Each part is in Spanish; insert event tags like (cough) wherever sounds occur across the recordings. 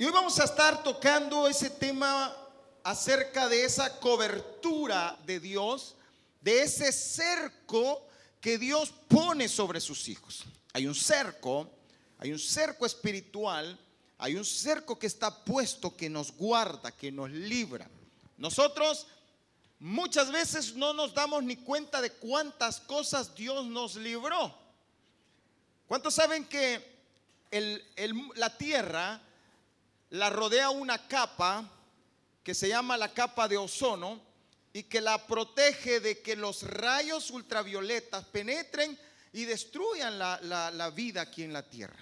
Y hoy vamos a estar tocando ese tema acerca de esa cobertura de Dios, de ese cerco que Dios pone sobre sus hijos. Hay un cerco, hay un cerco espiritual, hay un cerco que está puesto que nos guarda, que nos libra. Nosotros muchas veces no nos damos ni cuenta de cuántas cosas Dios nos libró. ¿Cuántos saben que la tierra la rodea una capa que se llama la capa de ozono y que la protege de que los rayos ultravioletas penetren y destruyan la, vida aquí en la tierra.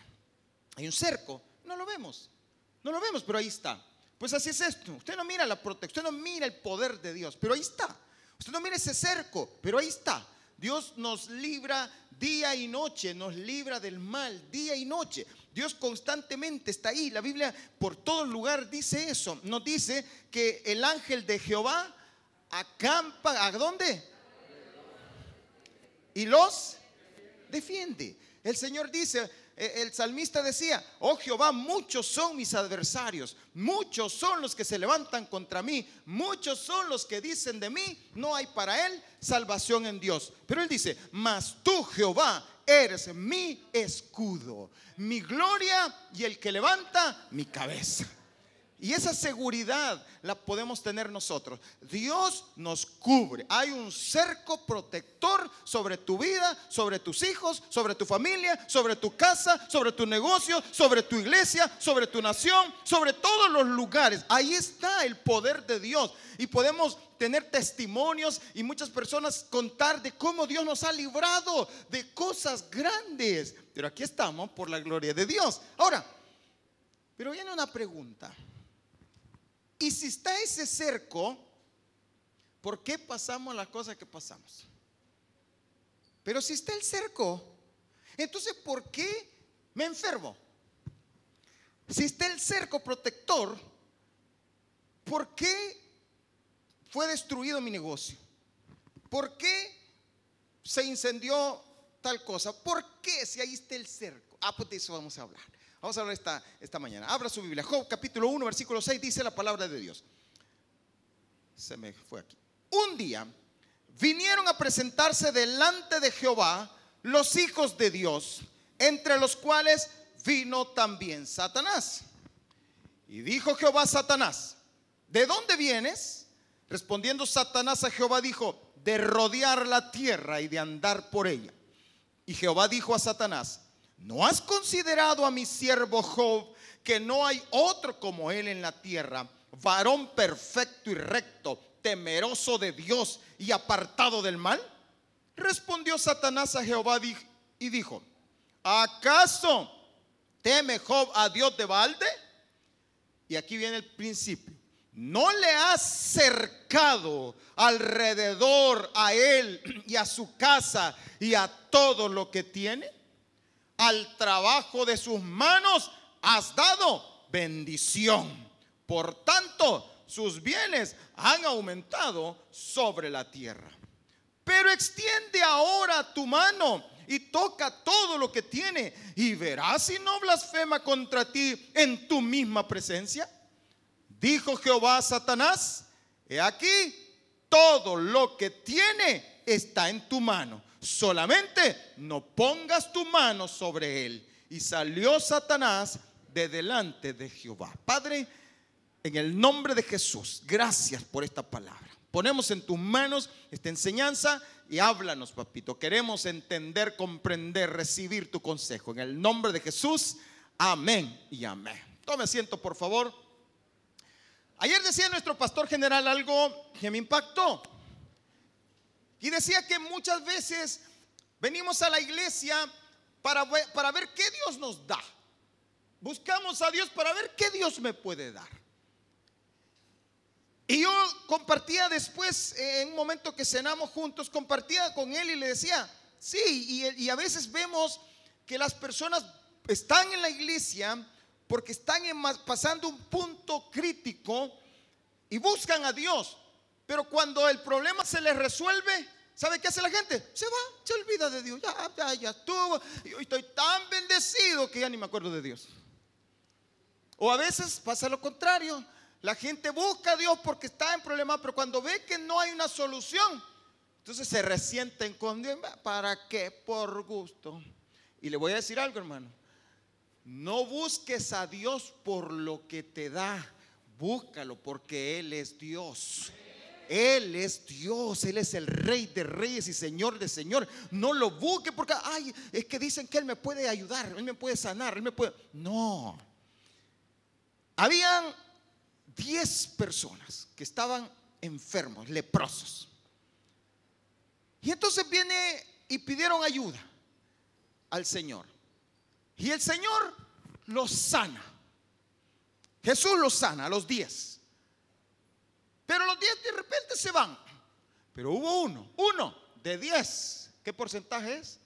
Hay un cerco, no lo vemos, no lo vemos, pero ahí está. Pues así es esto. Usted no mira la protección, usted no mira el poder de Dios, pero ahí está. Usted no mira ese cerco, pero ahí está. Dios nos libra día y noche, nos libra del mal día y noche. Dios constantemente está ahí. La Biblia por todo lugar dice eso. Nos dice que el ángel de Jehová acampa, ¿a dónde? Y los defiende. El Señor dice, el salmista decía, oh Jehová, muchos son mis adversarios, muchos son los que se levantan contra mí, muchos son los que dicen de mí, no hay para él salvación en Dios. Pero él dice, mas tú Jehová eres mi escudo, mi gloria y el que levanta mi cabeza. Y esa seguridad la podemos tener nosotros. Dios nos cubre. Hay un cerco protector sobre tu vida, sobre tus hijos, sobre tu familia, sobre tu casa, sobre tu negocio, sobre tu iglesia, sobre tu nación, sobre todos los lugares. Ahí está el poder de Dios. Y podemos tener testimonios y muchas personas contar de cómo Dios nos ha librado de cosas grandes. Pero aquí estamos por la gloria de Dios. Ahora, pero viene una pregunta. Y si está ese cerco, ¿por qué pasamos las cosas que pasamos? Pero si está el cerco, entonces ¿por qué me enfermo? Si está el cerco protector, ¿por qué fue destruido mi negocio? ¿Por qué se incendió tal cosa? ¿Por qué si ahí está el cerco? Ah, pues de eso vamos a hablar. Vamos a hablar esta, esta mañana. Abra su Biblia. Job capítulo 1, versículo 6 dice la palabra de Dios. Se me fue aquí. Un día vinieron a presentarse delante de Jehová los hijos de Dios, entre los cuales vino también Satanás. Y dijo Jehová a Satanás, ¿de dónde vienes? Respondiendo Satanás a Jehová dijo, de rodear la tierra y de andar por ella. Y Jehová dijo a Satanás, ¿No has considerado a mi siervo Job que no hay otro como él en la tierra, varón perfecto y recto, temeroso de Dios y apartado del mal? Respondió Satanás a Jehová y dijo, ¿acaso teme Job a Dios de balde? Y aquí viene el principio. ¿No le has cercado alrededor a él y a su casa y a todo lo que tiene? Al trabajo de sus manos has dado bendición. Por tanto, sus bienes han aumentado sobre la tierra. Pero extiende ahora tu mano y toca todo lo que tiene y verás si no blasfema contra ti en tu misma presencia. Dijo Jehová a Satanás, he aquí, todo lo que tiene está en tu mano solamente no pongas tu mano sobre él. Y salió Satanás de delante de Jehová. Padre, en el nombre de Jesús, gracias por esta palabra. Ponemos en tus manos esta enseñanza y háblanos, papito. Queremos entender, comprender, recibir tu consejo. En el nombre de Jesús, amén y amén. Tome asiento, por favor. Ayer decía nuestro pastor general algo que me impactó. Y decía que muchas veces venimos a la iglesia para, para ver qué Dios nos da. Buscamos a Dios para ver qué Dios me puede dar. Y yo compartía después, eh, en un momento que cenamos juntos, compartía con él y le decía, sí, y, y a veces vemos que las personas están en la iglesia porque están pasando un punto crítico y buscan a Dios. Pero cuando el problema se les resuelve, ¿sabe qué hace la gente? Se va, se olvida de Dios. Ya, ya, ya estuvo. Y hoy estoy tan bendecido que ya ni me acuerdo de Dios. O a veces pasa lo contrario. La gente busca a Dios porque está en problemas, pero cuando ve que no hay una solución, entonces se resienten con Dios. ¿Para qué? Por gusto. Y le voy a decir algo, hermano. No busques a Dios por lo que te da. Búscalo porque Él es Dios. Él es Dios, Él es el Rey de Reyes y Señor de Señor. No lo busque porque, ay, es que dicen que Él me puede ayudar, Él me puede sanar, Él me puede. No. Habían 10 personas que estaban enfermos, leprosos. Y entonces viene y pidieron ayuda al Señor. Y el Señor los sana. Jesús los sana a los 10. Pero los 10 de repente se van. Pero hubo uno, uno de 10. ¿Qué porcentaje es?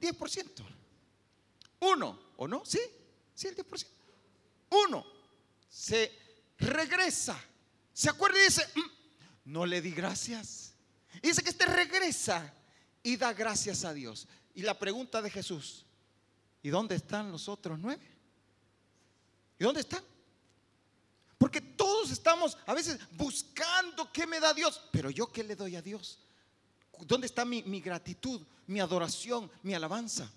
10%. Uno, ¿o no? Sí, sí, el 10%. Uno se regresa. Se acuerda y dice, mm, no le di gracias. Y dice que este regresa y da gracias a Dios. Y la pregunta de Jesús, ¿y dónde están los otros nueve? ¿Y dónde están? Porque todos estamos a veces buscando qué me da Dios, pero yo qué le doy a Dios. ¿Dónde está mi, gratitud, mi adoración, mi alabanza?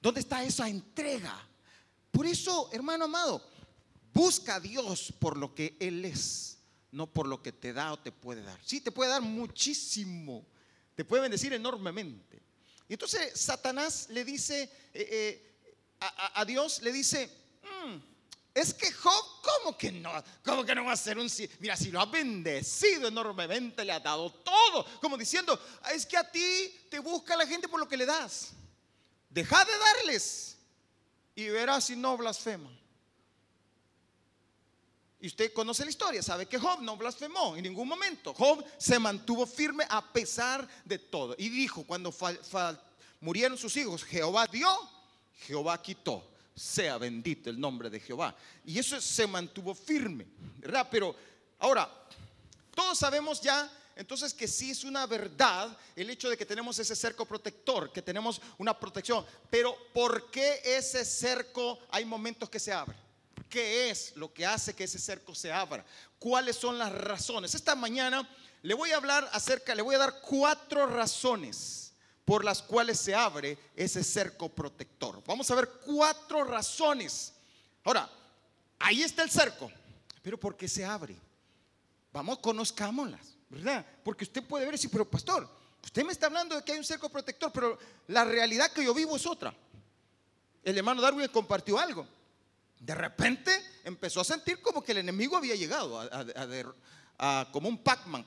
¿Dónde está esa entrega? Por eso, hermano amado, busca a Dios por lo que Él es, no por lo que te da o te puede dar. Sí, te puede dar muchísimo, te puede bendecir enormemente. Y entonces Satanás le dice eh, eh, a, Dios, le dice, mm, es que Job, ¿cómo que no? ¿Cómo que no va a ser un... Mira, si lo ha bendecido enormemente, le ha dado todo. Como diciendo, es que a ti te busca la gente por lo que le das. Deja de darles y verás si no blasfeman. Y usted conoce la historia, sabe que Job no blasfemó en ningún momento. Job se mantuvo firme a pesar de todo. Y dijo, cuando murieron sus hijos, Jehová dio, Jehová quitó sea bendito el nombre de Jehová. Y eso se mantuvo firme, ¿verdad? Pero ahora, todos sabemos ya entonces que sí es una verdad el hecho de que tenemos ese cerco protector, que tenemos una protección. Pero ¿por qué ese cerco hay momentos que se abre? ¿Qué es lo que hace que ese cerco se abra? ¿Cuáles son las razones? Esta mañana le voy a hablar acerca, le voy a dar cuatro razones por las cuales se abre ese cerco protector. Vamos a ver cuatro razones. Ahora, ahí está el cerco, pero ¿por qué se abre? Vamos, conozcámoslas, ¿verdad? Porque usted puede ver decir, pero pastor, usted me está hablando de que hay un cerco protector, pero la realidad que yo vivo es otra. El hermano Darwin compartió algo. De repente empezó a sentir como que el enemigo había llegado a, como un Pac-Man.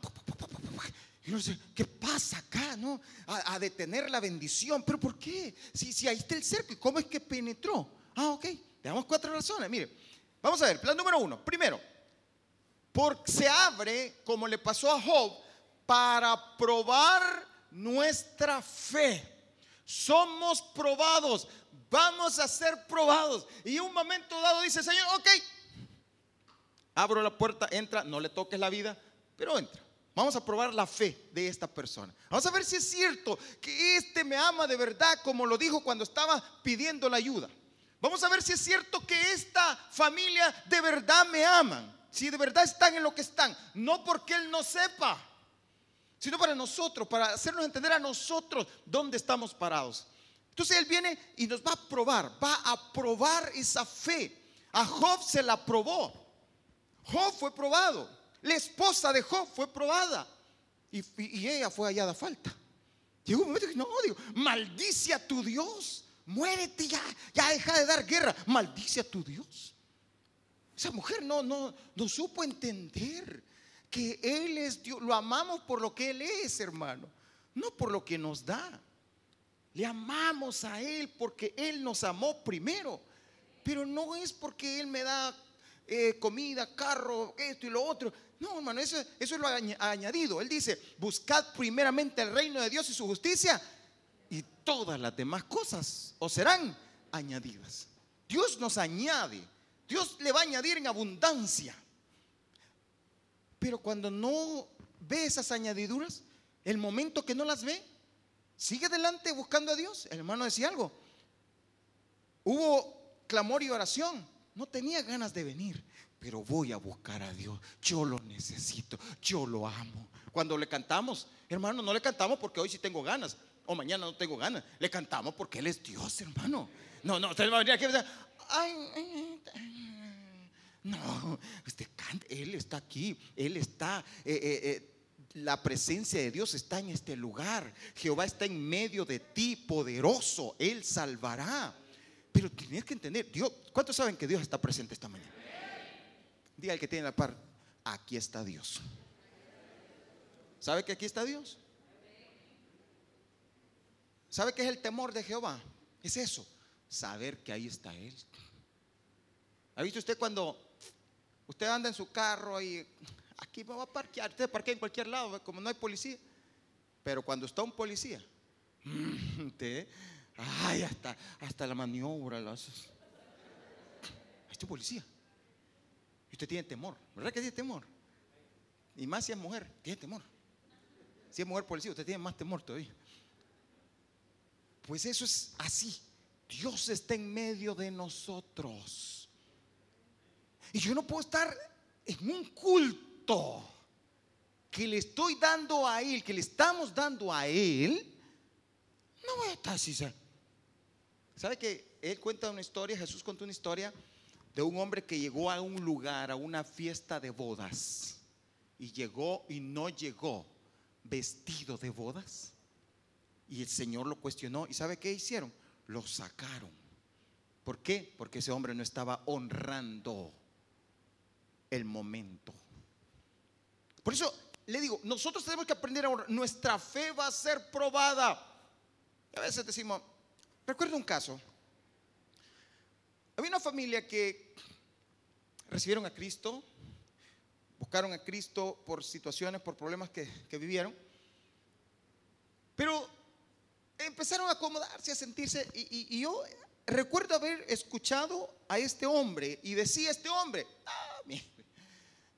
Y uno dice, ¿qué pasa acá? No? A, detener la bendición. ¿Pero por qué? Si, si ahí está el cerco, ¿y cómo es que penetró? Ah, ok. Tenemos cuatro razones. Mire, vamos a ver, plan número uno. Primero, porque se abre, como le pasó a Job, para probar nuestra fe. Somos probados, vamos a ser probados. Y un momento dado dice, Señor, ok, abro la puerta, entra, no le toques la vida, pero entra. Vamos a probar la fe de esta persona. Vamos a ver si es cierto que este me ama de verdad como lo dijo cuando estaba pidiendo la ayuda. Vamos a ver si es cierto que esta familia de verdad me aman. Si de verdad están en lo que están. No porque Él no sepa, sino para nosotros, para hacernos entender a nosotros dónde estamos parados. Entonces Él viene y nos va a probar, va a probar esa fe. A Job se la probó. Job fue probado. La esposa de Job fue probada y, ella fue hallada falta. Llegó un momento que no, digo, maldice a tu Dios, muérete ya, ya deja de dar guerra, maldice a tu Dios. Esa mujer no, no, no supo entender que Él es Dios. Lo amamos por lo que Él es, hermano, no por lo que nos da. Le amamos a Él porque Él nos amó primero, pero no es porque Él me da eh, comida, carro, esto y lo otro. No, hermano, eso, eso es lo añadido. Él dice, buscad primeramente el reino de Dios y su justicia y todas las demás cosas os serán añadidas. Dios nos añade, Dios le va a añadir en abundancia. Pero cuando no ve esas añadiduras, el momento que no las ve, sigue adelante buscando a Dios. El hermano decía algo. Hubo clamor y oración. No tenía ganas de venir, pero voy a buscar a Dios. Yo lo necesito, yo lo amo. Cuando le cantamos, hermano, no le cantamos porque hoy sí tengo ganas o mañana no tengo ganas. Le cantamos porque Él es Dios, hermano. No, no, usted va a venir aquí y ay, no, usted canta, Él está aquí, Él está, eh, eh, eh, la presencia de Dios está en este lugar. Jehová está en medio de ti, poderoso, Él salvará. Pero tienes que entender, Dios, ¿cuántos saben que Dios está presente esta mañana? Diga el que tiene la par, aquí está Dios. ¿Sabe que aquí está Dios? ¿Sabe qué es el temor de Jehová? Es eso, saber que ahí está Él. ¿Ha visto usted cuando usted anda en su carro y aquí va a parquear, usted parquea en cualquier lado, como no hay policía? Pero cuando está un policía, (laughs) usted, ay, hasta, hasta la maniobra lo hace. Este policía. Usted tiene temor, ¿verdad que tiene temor? Y más si es mujer, tiene temor. Si es mujer policía, usted tiene más temor todavía. Pues eso es así. Dios está en medio de nosotros. Y yo no puedo estar en un culto que le estoy dando a Él, que le estamos dando a Él. No voy a estar así. ¿Sabe que Él cuenta una historia, Jesús contó una historia de un hombre que llegó a un lugar, a una fiesta de bodas. Y llegó y no llegó vestido de bodas. Y el Señor lo cuestionó. ¿Y sabe qué hicieron? Lo sacaron. ¿Por qué? Porque ese hombre no estaba honrando el momento. Por eso le digo, nosotros tenemos que aprender ahora, nuestra fe va a ser probada. A veces decimos, recuerdo un caso. Había una familia que recibieron a Cristo, buscaron a Cristo por situaciones, por problemas que, vivieron. Pero empezaron a acomodarse, a sentirse. Y, yo recuerdo haber escuchado a este hombre y decía este hombre, ah,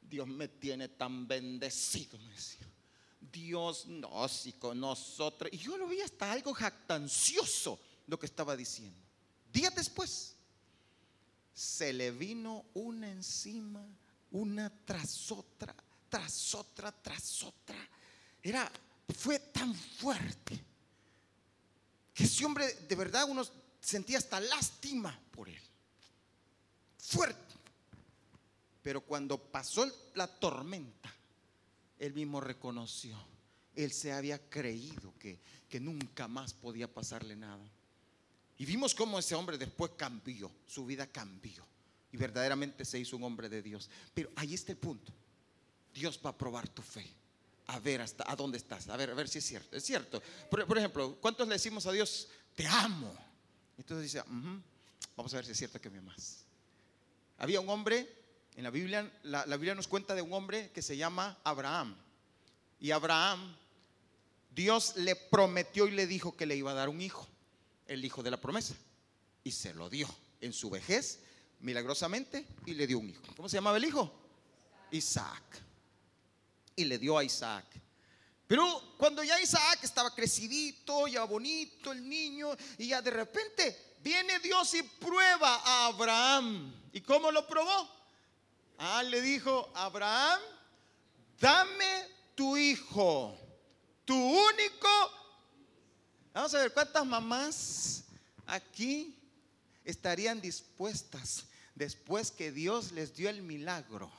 Dios me tiene tan bendecido. Dios no, si con nosotros. Y yo lo vi hasta algo jactancioso lo que estaba diciendo. Días después, se le vino una encima, una tras otra, tras otra, tras otra. Era, fue tan fuerte que ese hombre de verdad uno sentía hasta lástima por él. Fuerte. Pero cuando pasó la tormenta, él mismo reconoció, él se había creído que, que nunca más podía pasarle nada. Y vimos cómo ese hombre después cambió, su vida cambió. Y verdaderamente se hizo un hombre de Dios. Pero ahí está el punto. Dios va a probar tu fe a ver hasta a dónde estás, a ver, a ver si es cierto. Es cierto. Por, ejemplo, ¿cuántos le decimos a Dios, te amo? Entonces dice, vamos a ver si es cierto que me amas. Había un hombre, en la Biblia, la, la Biblia nos cuenta de un hombre que se llama Abraham. Y Abraham, Dios le prometió y le dijo que le iba a dar un hijo, el hijo de la promesa. Y se lo dio en su vejez, milagrosamente, y le dio un hijo. ¿Cómo se llamaba el hijo? Isaac y le dio a Isaac. Pero cuando ya Isaac estaba crecidito, ya bonito el niño, y ya de repente viene Dios y prueba a Abraham. ¿Y cómo lo probó? Ah, le dijo, Abraham, dame tu hijo, tu único. Vamos a ver cuántas mamás aquí estarían dispuestas después que Dios les dio el milagro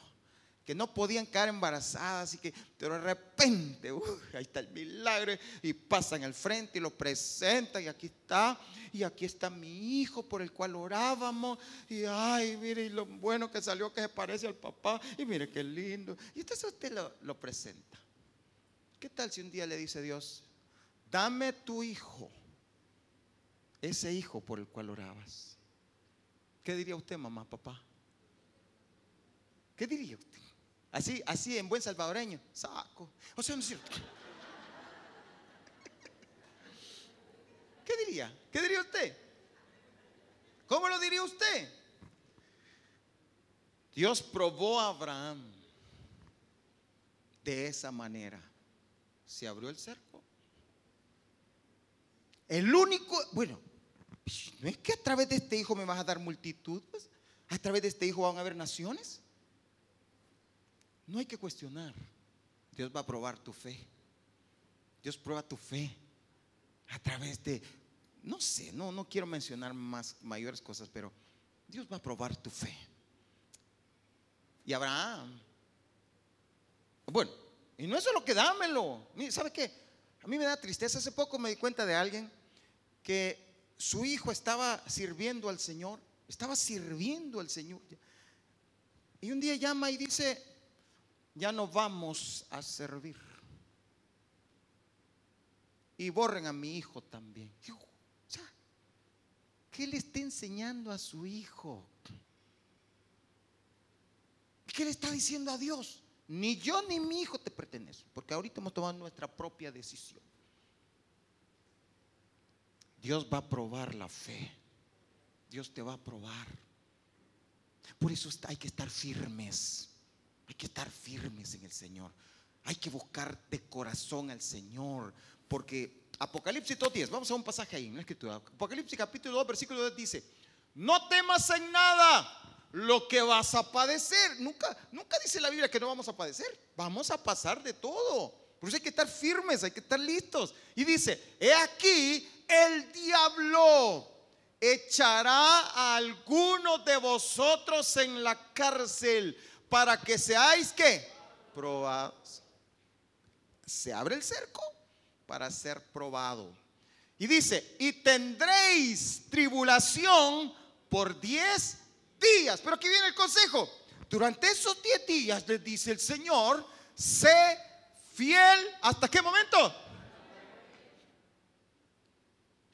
que no podían quedar embarazadas y que de repente, ahí está el milagro y pasan al frente y lo presentan y aquí está y aquí está mi hijo por el cual orábamos y ay, mire y lo bueno que salió que se parece al papá y mire qué lindo y entonces usted lo, lo presenta. ¿Qué tal si un día le dice Dios, dame tu hijo, ese hijo por el cual orabas? ¿Qué diría usted, mamá, papá? ¿Qué diría usted? Así, así en buen salvadoreño, saco. O sea, no es cierto. ¿Qué diría? ¿Qué diría usted? ¿Cómo lo diría usted? Dios probó a Abraham de esa manera. Se abrió el cerco. El único, bueno, No es que a través de este hijo me vas a dar multitud, a través de este hijo van a haber naciones. No hay que cuestionar. Dios va a probar tu fe. Dios prueba tu fe a través de, no sé, no, no quiero mencionar más mayores cosas, pero Dios va a probar tu fe. Y Abraham, bueno, y no es solo que dámelo. ¿Sabe qué? A mí me da tristeza. Hace poco me di cuenta de alguien que su hijo estaba sirviendo al Señor, estaba sirviendo al Señor. Y un día llama y dice, ya no vamos a servir. Y borren a mi hijo también. ¿Qué le está enseñando a su hijo? ¿Qué le está diciendo a Dios? Ni yo ni mi hijo te pertenecen, porque ahorita hemos tomado nuestra propia decisión. Dios va a probar la fe. Dios te va a probar. Por eso hay que estar firmes. Hay que estar firmes en el Señor. Hay que buscar de corazón al Señor. Porque Apocalipsis 2.10, vamos a un pasaje ahí. Apocalipsis capítulo 2, versículo 2 dice, no temas en nada lo que vas a padecer. Nunca, nunca dice la Biblia que no vamos a padecer. Vamos a pasar de todo. Por eso hay que estar firmes, hay que estar listos. Y dice, he aquí, el diablo echará a algunos de vosotros en la cárcel para que seáis que probados. Se abre el cerco para ser probado. Y dice, y tendréis tribulación por diez días. Pero aquí viene el consejo. Durante esos diez días, les dice el Señor, sé fiel. ¿Hasta qué momento?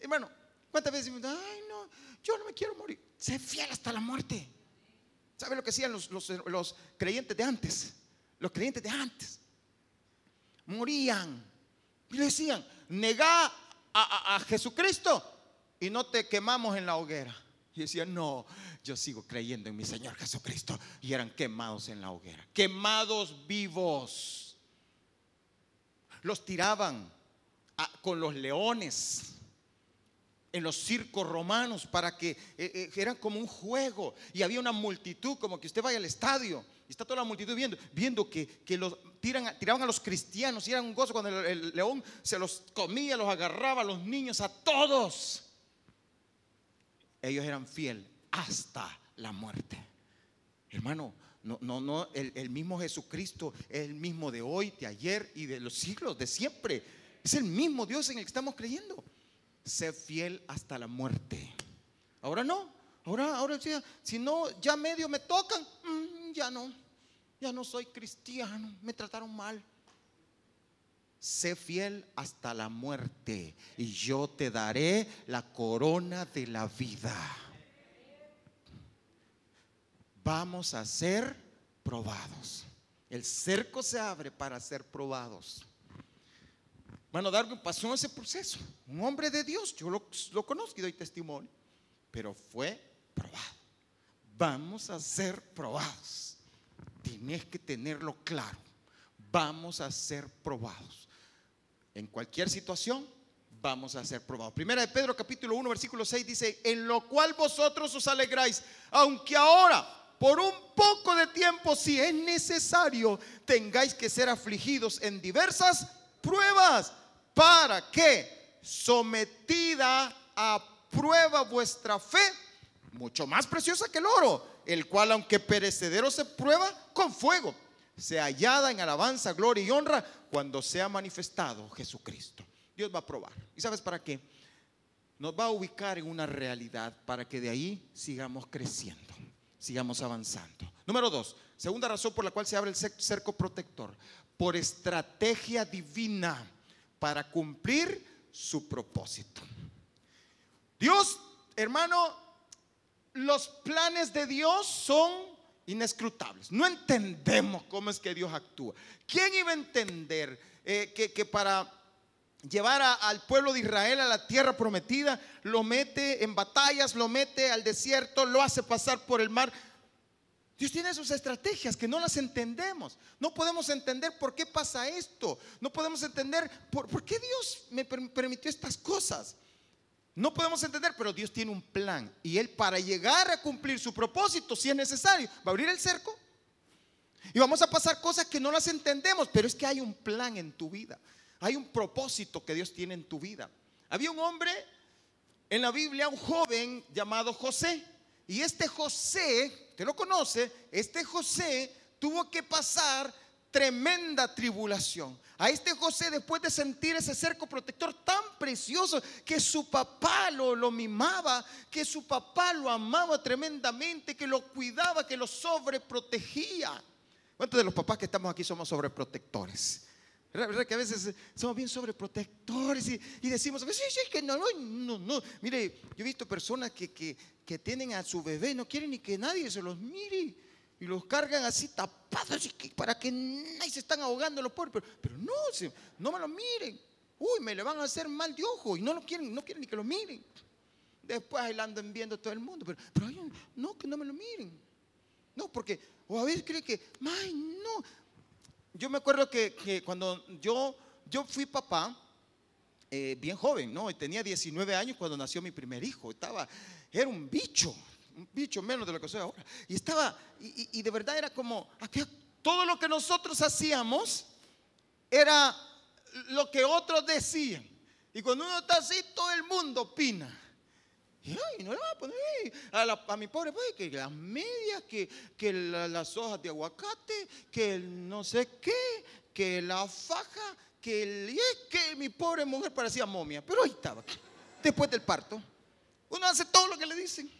Hermano, ¿cuántas veces decimos, ay no, yo no me quiero morir? Sé fiel hasta la muerte. ¿Sabe lo que hacían los, los, creyentes de antes? Los creyentes de antes. Morían. Y le decían, negá a, a Jesucristo y no te quemamos en la hoguera. Y decían, no, yo sigo creyendo en mi Señor Jesucristo. Y eran quemados en la hoguera, quemados vivos. Los tiraban con los leones en los circos romanos para que eh, eh, eran como un juego y había una multitud, como que usted vaya al estadio y está toda la multitud viendo, viendo que, los tiran, tiraban a los cristianos y era un gozo cuando el, león se los comía, los agarraba a los niños, a todos. Ellos eran fieles hasta la muerte. Hermano, no, no, no, el, el mismo Jesucristo es el mismo de hoy, de ayer y de los siglos, de siempre. Es el mismo Dios en el que estamos creyendo sé fiel hasta la muerte. Ahora no, ahora, ahora si no, ya medio me tocan, mm, ya no, ya no soy cristiano, me trataron mal. Sé fiel hasta la muerte y yo te daré la corona de la vida. Vamos a ser probados. El cerco se abre para ser probados. Hermano Darwin pasó ese proceso. Un hombre de Dios, yo lo, conozco y doy testimonio, pero fue probado. Vamos a ser probados. Tienes que tenerlo claro. Vamos a ser probados. En cualquier situación, vamos a ser probados. Primera de Pedro capítulo 1 versículo 6 dice, en lo cual vosotros os alegráis, aunque ahora por un poco de tiempo, si es necesario, tengáis que ser afligidos en diversas pruebas para que sometida a prueba vuestra fe, mucho más preciosa que el oro, el cual aunque perecedero se prueba con fuego, se hallada en alabanza, gloria y honra cuando sea manifestado Jesucristo. Dios va a probar. ¿Y sabes para qué? Nos va a ubicar en una realidad para que de ahí sigamos creciendo, sigamos avanzando. Número dos, segunda razón por la cual se abre el cerco protector, por estrategia divina para cumplir su propósito. Dios, hermano, los planes de Dios son inescrutables. No entendemos cómo es que Dios actúa. ¿Quién iba a entender eh, que, para llevar al pueblo de Israel a la tierra prometida, lo mete en batallas, lo mete al desierto, lo hace pasar por el mar? Dios tiene sus estrategias que no las entendemos. No podemos entender por qué pasa esto. No podemos entender por, qué Dios me permitió estas cosas. No podemos entender, pero Dios tiene un plan. Y Él para llegar a cumplir su propósito, si es necesario, va a abrir el cerco. Y vamos a pasar cosas que no las entendemos, pero es que hay un plan en tu vida. Hay un propósito que Dios tiene en tu vida. Había un hombre en la Biblia, un joven llamado José. Y este José, usted lo conoce, este José tuvo que pasar tremenda tribulación. A este José, después de sentir ese cerco protector tan precioso, que su papá lo, lo mimaba, que su papá lo amaba tremendamente, que lo cuidaba, que lo sobreprotegía. ¿Cuántos de los papás que estamos aquí somos sobreprotectores? ¿Verdad que a veces somos bien sobreprotectores y, decimos, sí, sí, que no, no, no. Mire, yo he visto personas que, que, que tienen a su bebé, no quieren ni que nadie se los mire y los cargan así tapados para que nadie se están ahogando los pobres. Pero, no, no me lo miren. Uy, me le van a hacer mal de ojo y no lo quieren, no quieren ni que lo miren. Después ahí lo andan viendo todo el mundo, pero, pero no, que no me lo miren. No, porque, o a veces cree que, ay, no. Yo me acuerdo que, cuando yo, yo fui papá, eh, bien joven, ¿no? Tenía 19 años cuando nació mi primer hijo. Estaba, era un bicho, un bicho menos de lo que soy ahora. Y estaba, y, de verdad era como, todo lo que nosotros hacíamos era lo que otros decían. Y cuando uno está así, todo el mundo opina. Y ay, no le va a poner a, mi pobre padre que las medias, que, que las hojas de aguacate, que el no sé qué, que la faja, que el. Y es que mi pobre mujer parecía momia. Pero ahí estaba, después del parto. Uno hace todo lo que le dicen.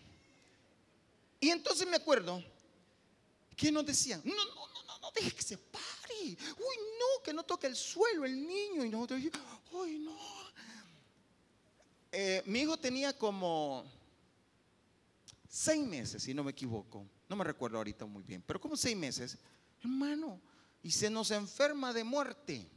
Y entonces me acuerdo que nos decían, no, no, no, no, no deje que se pare. Uy, no, que no toque el suelo el niño. Y nosotros, uy, no. Eh, mi hijo tenía como seis meses, si no me equivoco. No me recuerdo ahorita muy bien, pero como seis meses, hermano, y se nos enferma de muerte.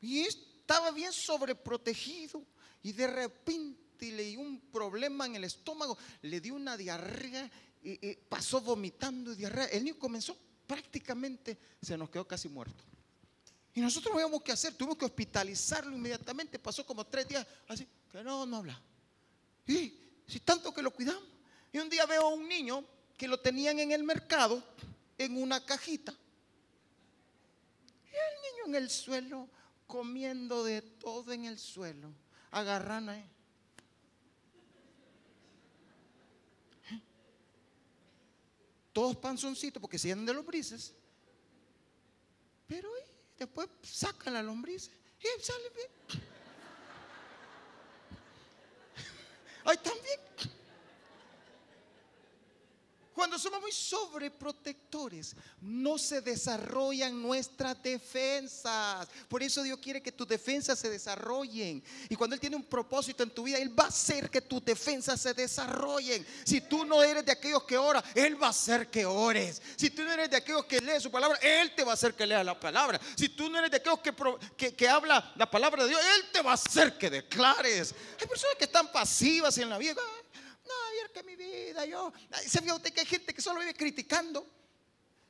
Y estaba bien sobreprotegido. Y de repente le dio un problema en el estómago, le dio una diarrea y, pasó vomitando diarrea. El niño comenzó prácticamente, se nos quedó casi muerto. Y nosotros no habíamos que hacer, tuvimos que hospitalizarlo inmediatamente. Pasó como tres días así, que no, no habla. Y si tanto que lo cuidamos. Y un día veo a un niño que lo tenían en el mercado en una cajita. Y el niño en el suelo, comiendo de todo en el suelo, agarran ahí. todos panzoncitos porque se llenan de lombrices. Pero después sacan la lombriz y sale bien. Ahí también. Cuando somos muy sobreprotectores, no se desarrollan nuestras defensas. Por eso Dios quiere que tus defensas se desarrollen. Y cuando Él tiene un propósito en tu vida, Él va a hacer que tus defensas se desarrollen. Si tú no eres de aquellos que ora, Él va a hacer que ores. Si tú no eres de aquellos que lee su palabra, Él te va a hacer que lea la palabra. Si tú no eres de aquellos que, que, habla la palabra de Dios, Él te va a hacer que declares. Hay personas que están pasivas en la vida no, que mi vida, yo. ¿Se usted que hay gente que solo vive criticando?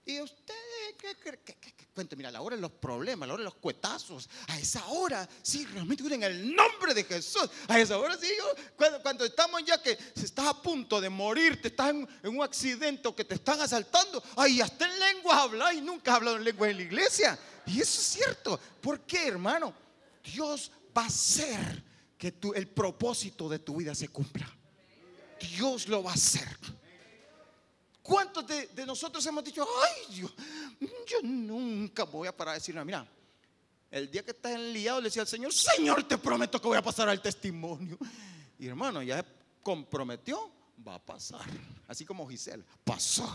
Y usted, ¿qué, qué, cuente? Mira, la hora de los problemas, la hora de los cuetazos, a esa hora, sí, realmente en el nombre de Jesús. A esa hora, sí, cuando, cuando, estamos ya que se estás a punto de morir, te estás en, un accidente o que te están asaltando, ay, hasta en lenguas habla y nunca has hablado en lenguas en la iglesia. Y eso es cierto. ¿Por qué, hermano? Dios va a hacer que el propósito de tu vida se cumpla. Dios lo va a hacer. ¿Cuántos de, nosotros hemos dicho, ay Dios, yo nunca voy a parar de decirle, mira, el día que estás enliado le decía al Señor, Señor, te prometo que voy a pasar al testimonio. Y hermano, ya comprometió, va a pasar. Así como Giselle, pasó.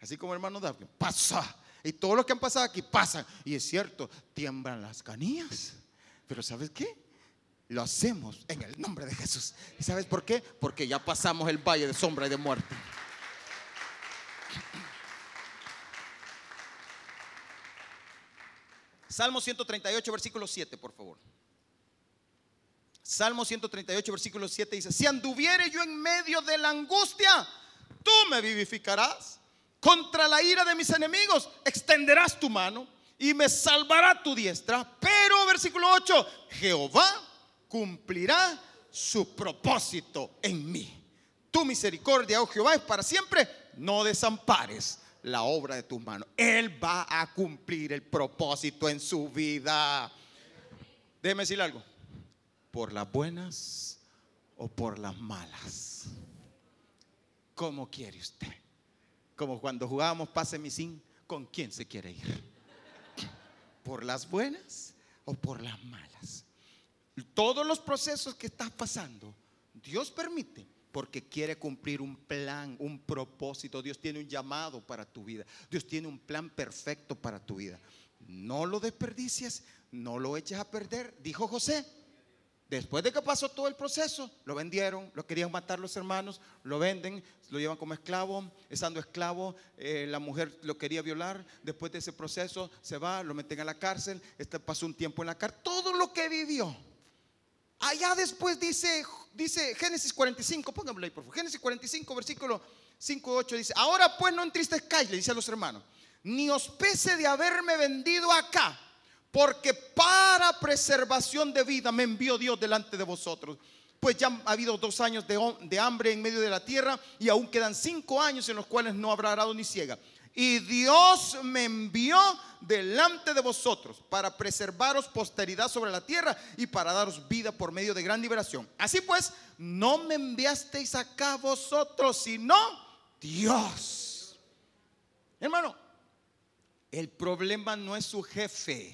Así como hermano David, pasa. Y todos los que han pasado aquí pasan. Y es cierto, tiemblan las canillas. Pero ¿sabes qué? Lo hacemos en el nombre de Jesús. ¿Y sabes por qué? Porque ya pasamos el valle de sombra y de muerte. Salmo 138, versículo 7, por favor. Salmo 138, versículo 7 dice, si anduviere yo en medio de la angustia, tú me vivificarás. Contra la ira de mis enemigos, extenderás tu mano y me salvará tu diestra. Pero, versículo 8, Jehová cumplirá su propósito en mí. Tu misericordia, oh Jehová, es para siempre. No desampares la obra de tus manos. Él va a cumplir el propósito en su vida. Déjeme decirle algo. Por las buenas o por las malas. ¿Cómo quiere usted? Como cuando jugábamos pase mi sin, ¿con quién se quiere ir? ¿Por las buenas o por las malas? Todos los procesos que estás pasando, Dios permite porque quiere cumplir un plan, un propósito. Dios tiene un llamado para tu vida. Dios tiene un plan perfecto para tu vida. No lo desperdicies, no lo eches a perder, dijo José. Después de que pasó todo el proceso, lo vendieron, lo querían matar los hermanos, lo venden, lo llevan como esclavo, estando esclavo, eh, la mujer lo quería violar, después de ese proceso se va, lo meten a la cárcel, este pasó un tiempo en la cárcel, todo lo que vivió. Allá después dice, dice Génesis 45, pónganlo ahí por favor, Génesis 45, versículo 5, 8, dice, ahora pues no entristezcáis, le dice a los hermanos, ni os pese de haberme vendido acá porque para preservación de vida me envió Dios delante de vosotros. Pues ya ha habido dos años de, hambre en medio de la tierra y aún quedan cinco años en los cuales no habrá arado ni ciega. Y Dios me envió delante de vosotros para preservaros posteridad sobre la tierra y para daros vida por medio de gran liberación. Así pues, no me enviasteis acá vosotros, sino Dios. Hermano, el problema no es su jefe.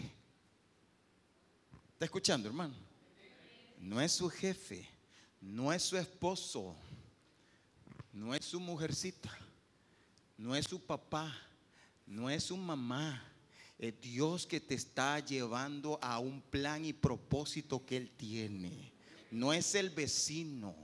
¿Está escuchando, hermano? No es su jefe, no es su esposo, no es su mujercita, no es su papá, no es su mamá. Es Dios que te está llevando a un plan y propósito que Él tiene. No es el vecino,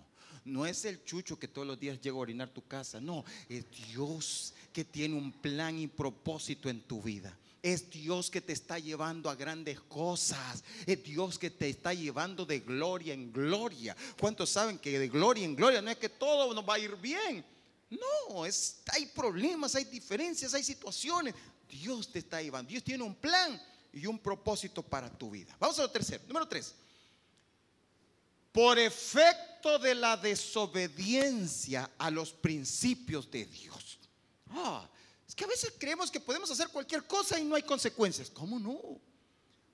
no es el chucho que todos los días llega a orinar tu casa. No, es Dios que tiene un plan y propósito en tu vida. Es Dios que te está llevando a grandes cosas. Es Dios que te está llevando de gloria en gloria. ¿Cuántos saben que de gloria en gloria no es que todo nos va a ir bien? No, hay problemas, hay diferencias, hay situaciones. Dios te está llevando. Dios tiene un plan y un propósito para tu vida. Vamos a lo tercero. Número tres. Por efecto de la desobediencia a los principios de Dios. Ah, es que a veces creemos que podemos hacer cualquier cosa y no hay consecuencias. ¿Cómo no?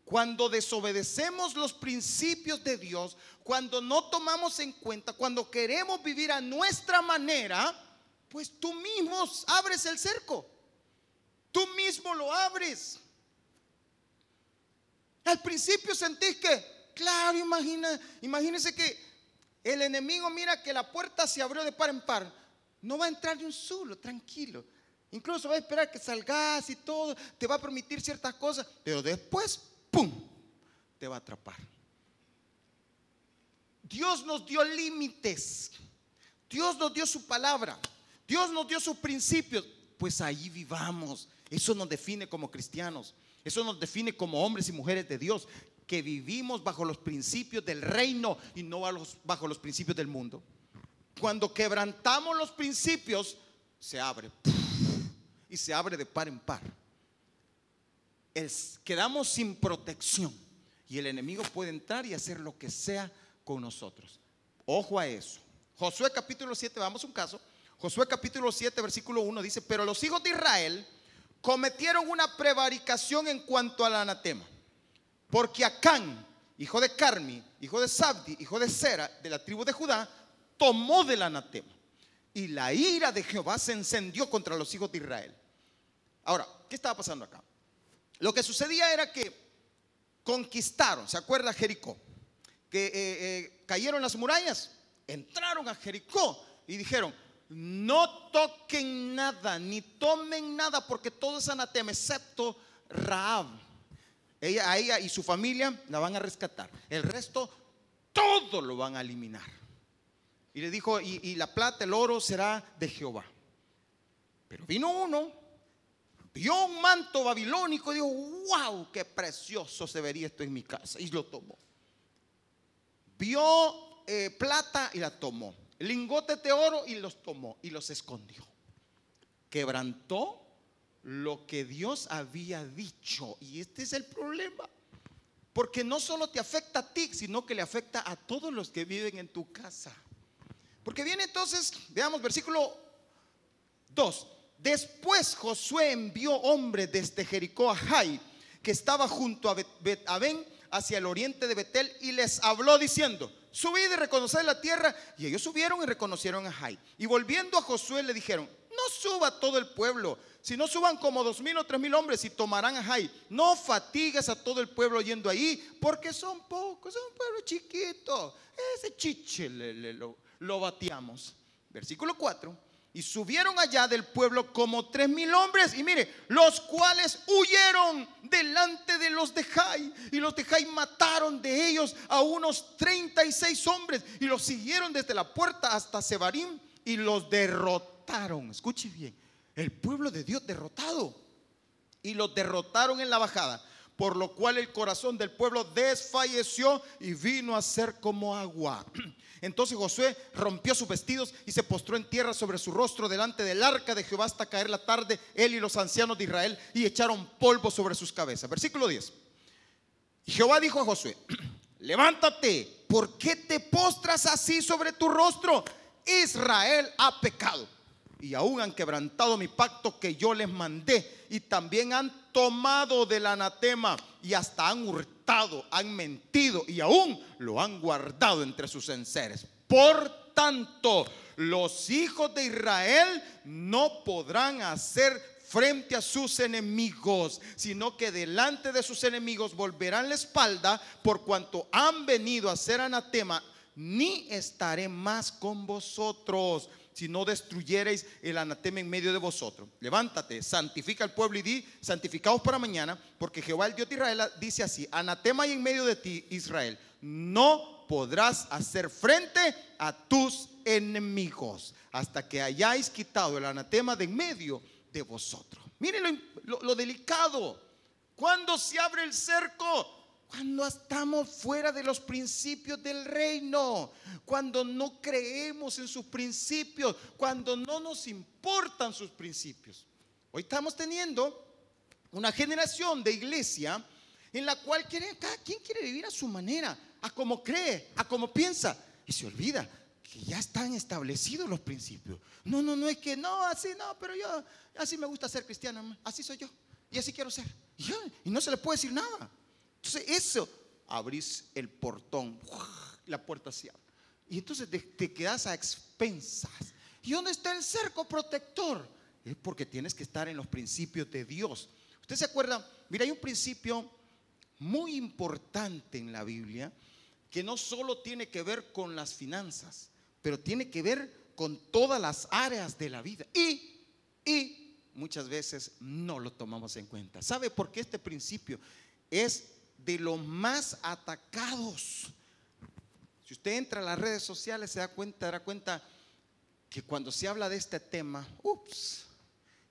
Cuando desobedecemos los principios de Dios, cuando no tomamos en cuenta, cuando queremos vivir a nuestra manera, pues tú mismo abres el cerco. Tú mismo lo abres. Al principio sentís que, claro, imagina, imagínese que el enemigo mira que la puerta se abrió de par en par. No va a entrar ni un solo, tranquilo. Incluso va a esperar que salgas y todo, te va a permitir ciertas cosas, pero después, ¡pum!, te va a atrapar. Dios nos dio límites, Dios nos dio su palabra, Dios nos dio sus principios, pues ahí vivamos. Eso nos define como cristianos, eso nos define como hombres y mujeres de Dios, que vivimos bajo los principios del reino y no bajo los principios del mundo. Cuando quebrantamos los principios, se abre y se abre de par en par. quedamos sin protección y el enemigo puede entrar y hacer lo que sea con nosotros. Ojo a eso. Josué capítulo 7, vamos a un caso. Josué capítulo 7, versículo 1 dice, pero los hijos de Israel cometieron una prevaricación en cuanto al anatema. Porque Acán, hijo de Carmi, hijo de Sabdi, hijo de Sera, de la tribu de Judá, tomó del anatema. Y la ira de Jehová se encendió contra los hijos de Israel. Ahora, ¿qué estaba pasando acá? Lo que sucedía era que conquistaron, ¿se acuerda Jericó? Que eh, eh, cayeron las murallas, entraron a Jericó y dijeron, no toquen nada, ni tomen nada, porque todo es anatema, excepto Raab. Ella, a ella y su familia la van a rescatar. El resto, todo lo van a eliminar. Y le dijo, y la plata, el oro será de Jehová. Pero vino uno vio un manto babilónico y dijo, wow, qué precioso se vería esto en mi casa. Y lo tomó. Vio eh, plata y la tomó. Lingotes de oro y los tomó y los escondió. Quebrantó lo que Dios había dicho. Y este es el problema. Porque no solo te afecta a ti, sino que le afecta a todos los que viven en tu casa. Porque viene entonces, veamos versículo 2. Después Josué envió hombres desde Jericó a Jai, que estaba junto a Ben hacia el oriente de Betel, y les habló diciendo, subid y reconoced la tierra. Y ellos subieron y reconocieron a Jai. Y volviendo a Josué le dijeron, no suba todo el pueblo, si no suban como dos mil o tres mil hombres y tomarán a Jai. No fatigues a todo el pueblo yendo ahí, porque son pocos, son un pueblo chiquito. Ese chiche lo, lo bateamos. Versículo 4. Y subieron allá del pueblo como tres mil hombres. Y mire, los cuales huyeron delante de los de Jai. Y los de Jai mataron de ellos a unos 36 hombres. Y los siguieron desde la puerta hasta Sebarim. Y los derrotaron. Escuche bien. El pueblo de Dios derrotado. Y los derrotaron en la bajada. Por lo cual el corazón del pueblo desfalleció y vino a ser como agua. (clears throat) Entonces Josué rompió sus vestidos y se postró en tierra sobre su rostro delante del arca de Jehová hasta caer la tarde, él y los ancianos de Israel, y echaron polvo sobre sus cabezas. Versículo 10. Y Jehová dijo a Josué, (clears throat) levántate, ¿por qué te postras así sobre tu rostro? Israel ha pecado y aún han quebrantado mi pacto que yo les mandé y también han tomado del anatema y hasta han hurtado, han mentido y aún lo han guardado entre sus enseres. Por tanto, los hijos de Israel no podrán hacer frente a sus enemigos, sino que delante de sus enemigos volverán la espalda por cuanto han venido a ser anatema, ni estaré más con vosotros si no destruyereis el anatema en medio de vosotros. Levántate, santifica al pueblo y di, santificaos para mañana, porque Jehová el Dios de Israel dice así, anatema hay en medio de ti, Israel, no podrás hacer frente a tus enemigos hasta que hayáis quitado el anatema de en medio de vosotros. Miren lo delicado. Cuando se abre el cerco, cuando estamos fuera de los principios del reino, cuando no creemos en sus principios, cuando no nos importan sus principios. Hoy estamos teniendo una generación de iglesia en la cual cada quien quiere vivir a su manera, a como cree, a como piensa, y se olvida que ya están establecidos los principios. No, no, no es que no, así no, pero yo, así me gusta ser cristiano, así soy yo, y así quiero ser. y no se le puede decir nada. Entonces eso, abrís el portón, (laughs) la puerta se abre. Y entonces te, quedas a expensas. ¿Y dónde está el cerco protector? Es porque tienes que estar en los principios de Dios. ¿Usted se acuerda? Mira, hay un principio muy importante en la Biblia que no solo tiene que ver con las finanzas, pero tiene que ver con todas las áreas de la vida. Y, y muchas veces no lo tomamos en cuenta. ¿Sabe por qué este principio es de los más atacados. Si usted entra a las redes sociales se da cuenta, dará cuenta que cuando se habla de este tema, ups,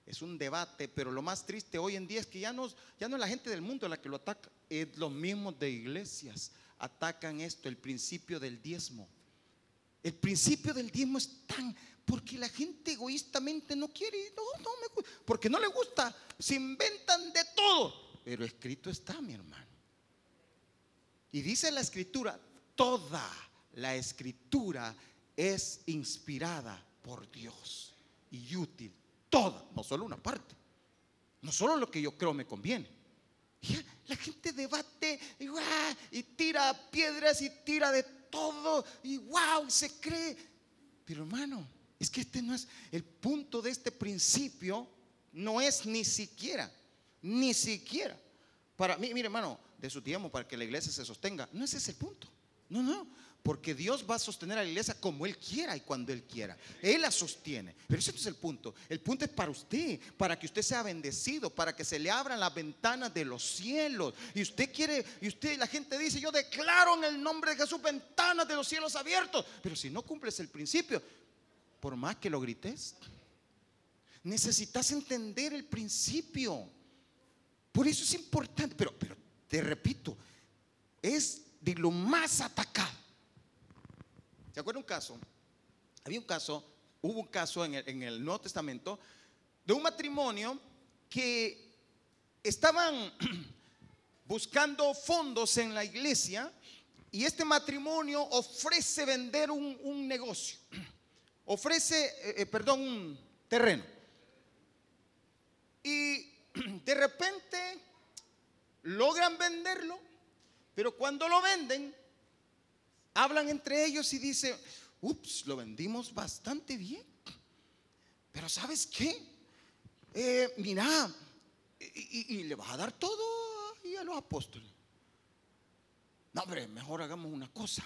es un debate, pero lo más triste hoy en día es que ya no, ya no es la gente del mundo la que lo ataca, es los mismos de iglesias atacan esto, el principio del diezmo. El principio del diezmo es tan, porque la gente egoístamente no quiere, no, no me, porque no le gusta, se inventan de todo, pero escrito está, mi hermano. Y dice la escritura, toda la escritura es inspirada por Dios y útil. Toda, no solo una parte. No solo lo que yo creo me conviene. La gente debate y, tira piedras y tira de todo y wow, se cree. Pero hermano, es que este no es el punto de este principio, no es ni siquiera, ni siquiera. Para mí, mire hermano, de su tiempo para que la iglesia se sostenga. No ese es el punto. No, no. Porque Dios va a sostener a la iglesia como Él quiera y cuando Él quiera. Él la sostiene. Pero ese no es el punto. El punto es para usted, para que usted sea bendecido, para que se le abran las ventanas de los cielos. Y usted quiere, y usted, la gente dice, yo declaro en el nombre de Jesús ventanas de los cielos abiertos. Pero si no cumples el principio, por más que lo grites, necesitas entender el principio. Por eso es importante. Pero, pero te repito, es de lo más atacado. ¿Se acuerda un caso? Había un caso, hubo un caso en el, Nuevo Testamento de un matrimonio que estaban (clears throat) buscando fondos en la iglesia y este matrimonio ofrece vender un, negocio, (clears throat) ofrece, eh, eh, perdón, un terreno. Y (clears throat) de repente logran venderlo, pero cuando lo venden, hablan entre ellos y dicen, ups, lo vendimos bastante bien. Pero ¿sabes qué? Eh, mira, y, le vas a dar todo y a los apóstoles. No, hombre, mejor hagamos una cosa.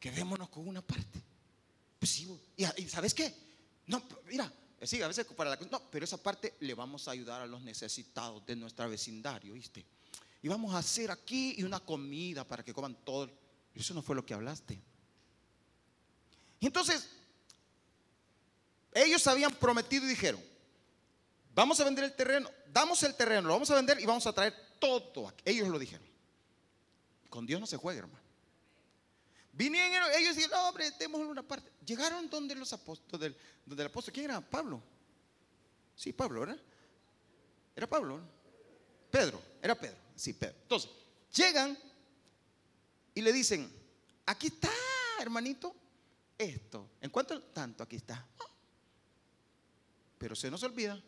Quedémonos con una parte. Pues sí, y, ¿sabes qué? No, mira, sí, a veces para la No, pero esa parte le vamos a ayudar a los necesitados de nuestra vecindario, ¿viste? Y vamos a hacer aquí y una comida para que coman todo. Eso no fue lo que hablaste. entonces, ellos habían prometido y dijeron, vamos a vender el terreno, damos el terreno, lo vamos a vender y vamos a traer todo. Ellos lo dijeron. Con Dios no se juega, hermano. Vinieron ellos y dijeron, no, hombre, démosle una parte. Llegaron donde los apóstoles, donde el apóstol, ¿quién era? Pablo. Sí, Pablo, ¿verdad? Era Pablo, Pedro, era Pedro, sí, Pedro. Entonces, llegan y le dicen, aquí está, hermanito, esto. ¿En cuánto tanto aquí está? Pero se nos olvida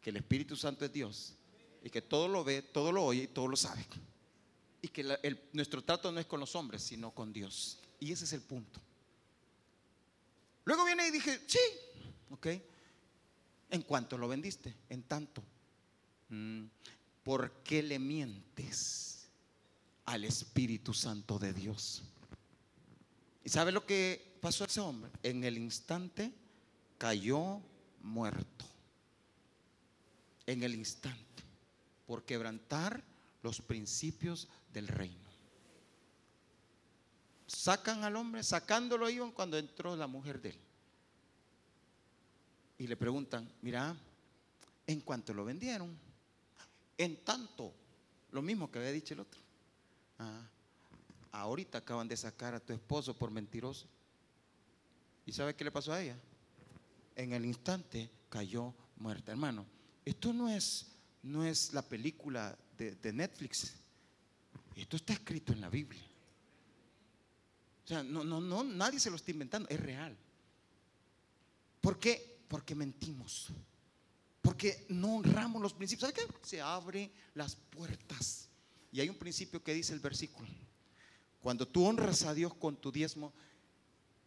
que el Espíritu Santo es Dios y que todo lo ve, todo lo oye y todo lo sabe. Y que nuestro trato no es con los hombres, sino con Dios. Y ese es el punto. Luego viene y dije, sí, ok. ¿En cuánto lo vendiste? En tanto. Mm, ¿Por qué le mientes al Espíritu Santo de Dios? ¿Y sabe lo que pasó a ese hombre? En el instante cayó muerto. En el instante. Por quebrantar los principios del reino. Sacan al hombre, sacándolo iban cuando entró la mujer de él. Y le preguntan, mira, ¿en cuánto lo vendieron? En tanto, lo mismo que había dicho el otro. Ah, ahorita acaban de sacar a tu esposo por mentiroso. ¿Y sabe qué le pasó a ella? En el instante cayó muerta. Hermano, esto no es, no es la película de Netflix. Esto está escrito en la Biblia. O sea, no, no, no, nadie se lo está inventando, es real. ¿Por qué? Porque mentimos. Porque no honramos los principios. ¿Sabe qué? Se abren las puertas. Y hay un principio que dice el versículo. Cuando tú honras a Dios con tu diezmo,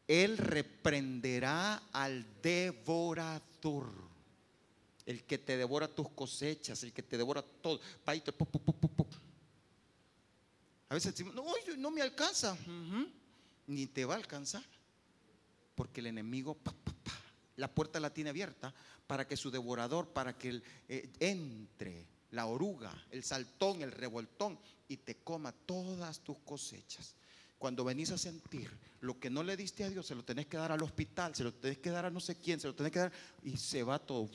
Él reprenderá al devorador. El que te devora tus cosechas, el que te devora todo. A veces decimos, no, no me alcanza ni te va a alcanzar. Porque el enemigo, la puerta la tiene abierta para que su devorador, para que eh, entre la oruga, el saltón, el revoltón y te coma todas tus cosechas. Cuando venís a sentir lo que no le diste a Dios, se lo tenés que dar al hospital, se lo tenés que dar a no sé quién, se lo tenés que dar y se va todo.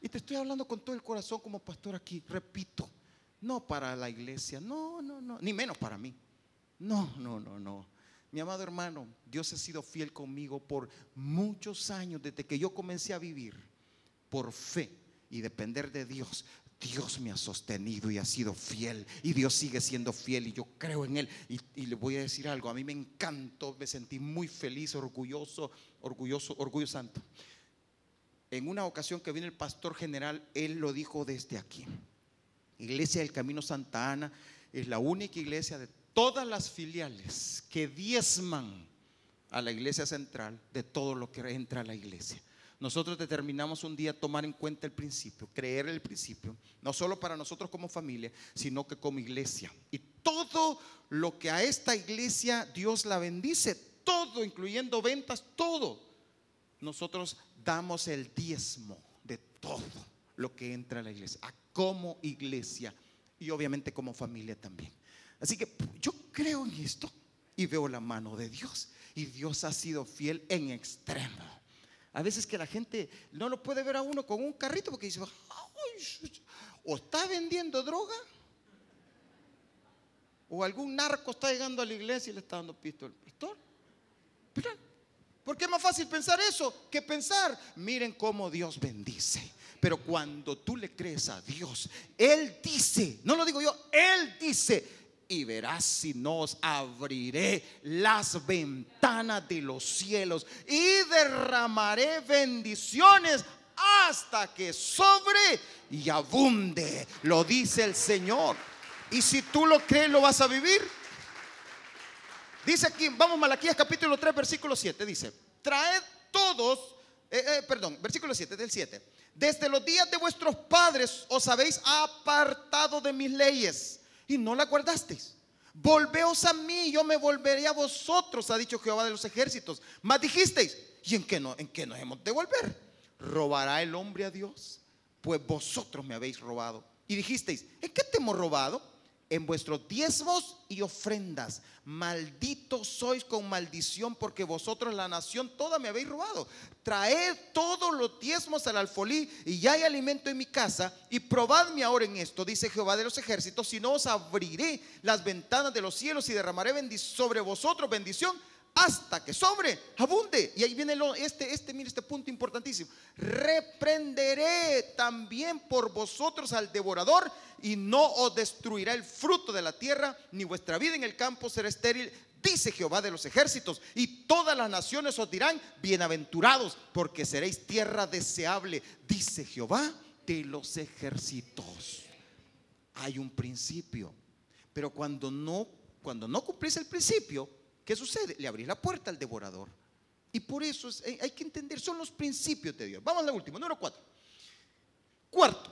Y te estoy hablando con todo el corazón como pastor aquí, repito, no para la iglesia, no, no, no, ni menos para mí. No, no, no, no. Mi amado hermano, Dios ha sido fiel conmigo por muchos años, desde que yo comencé a vivir por fe y depender de Dios. Dios me ha sostenido y ha sido fiel y Dios sigue siendo fiel y yo creo en Él. Y, le voy a decir algo, a mí me encantó, me sentí muy feliz, orgulloso, orgulloso, orgullo santo. En una ocasión que vino el pastor general, él lo dijo desde aquí. Iglesia del Camino Santa Ana es la única iglesia de todas las filiales que diezman a la iglesia central de todo lo que entra a la iglesia. Nosotros determinamos un día tomar en cuenta el principio, creer el principio, no solo para nosotros como familia, sino que como iglesia. Y todo lo que a esta iglesia Dios la bendice, todo, incluyendo ventas, todo, nosotros damos el diezmo de todo lo que entra a la iglesia, como iglesia y obviamente como familia también. Así que yo creo en esto y veo la mano de Dios. Y Dios ha sido fiel en extremo. A veces que la gente no lo puede ver a uno con un carrito porque dice, o está vendiendo droga, o algún narco está llegando a la iglesia y le está dando pisto al pastor. ¿Por qué es más fácil pensar eso que pensar, miren cómo Dios bendice. Pero cuando tú le crees a Dios, Él dice, no lo digo yo, Él dice, y verás si no os abriré las ventanas de los cielos y derramaré bendiciones hasta que sobre y abunde, lo dice el Señor. Y si tú lo crees, lo vas a vivir. Dice aquí, vamos Malaquías capítulo 3, versículo 7, dice, traed todos, eh, eh, perdón, versículo 7, del 7, desde los días de vuestros padres os habéis apartado de mis leyes y no la guardasteis. Volveos a mí, yo me volveré a vosotros, ha dicho Jehová de los ejércitos. Mas dijisteis, ¿y en qué, no, en qué nos hemos de volver? ¿Robará el hombre a Dios? Pues vosotros me habéis robado. Y dijisteis, ¿en qué te hemos robado? En vuestros diezmos y ofrendas. Malditos sois con maldición porque vosotros la nación toda me habéis robado. Traed todos los diezmos al alfolí y ya hay alimento en mi casa y probadme ahora en esto, dice Jehová de los ejércitos, si no os abriré las ventanas de los cielos y derramaré sobre vosotros bendición hasta que sobre, abunde. Y ahí viene este, este, mire este punto importantísimo. Reprenderé también por vosotros al devorador y no os destruirá el fruto de la tierra, ni vuestra vida en el campo será estéril, dice Jehová de los ejércitos. Y todas las naciones os dirán, bienaventurados, porque seréis tierra deseable, dice Jehová de los ejércitos. Hay un principio, pero cuando no, cuando no cumplís el principio, ¿Qué sucede? Le abrís la puerta al devorador. Y por eso eh, hay que entender, son los principios de Dios. Vamos a la última, número cuatro. Cuarto,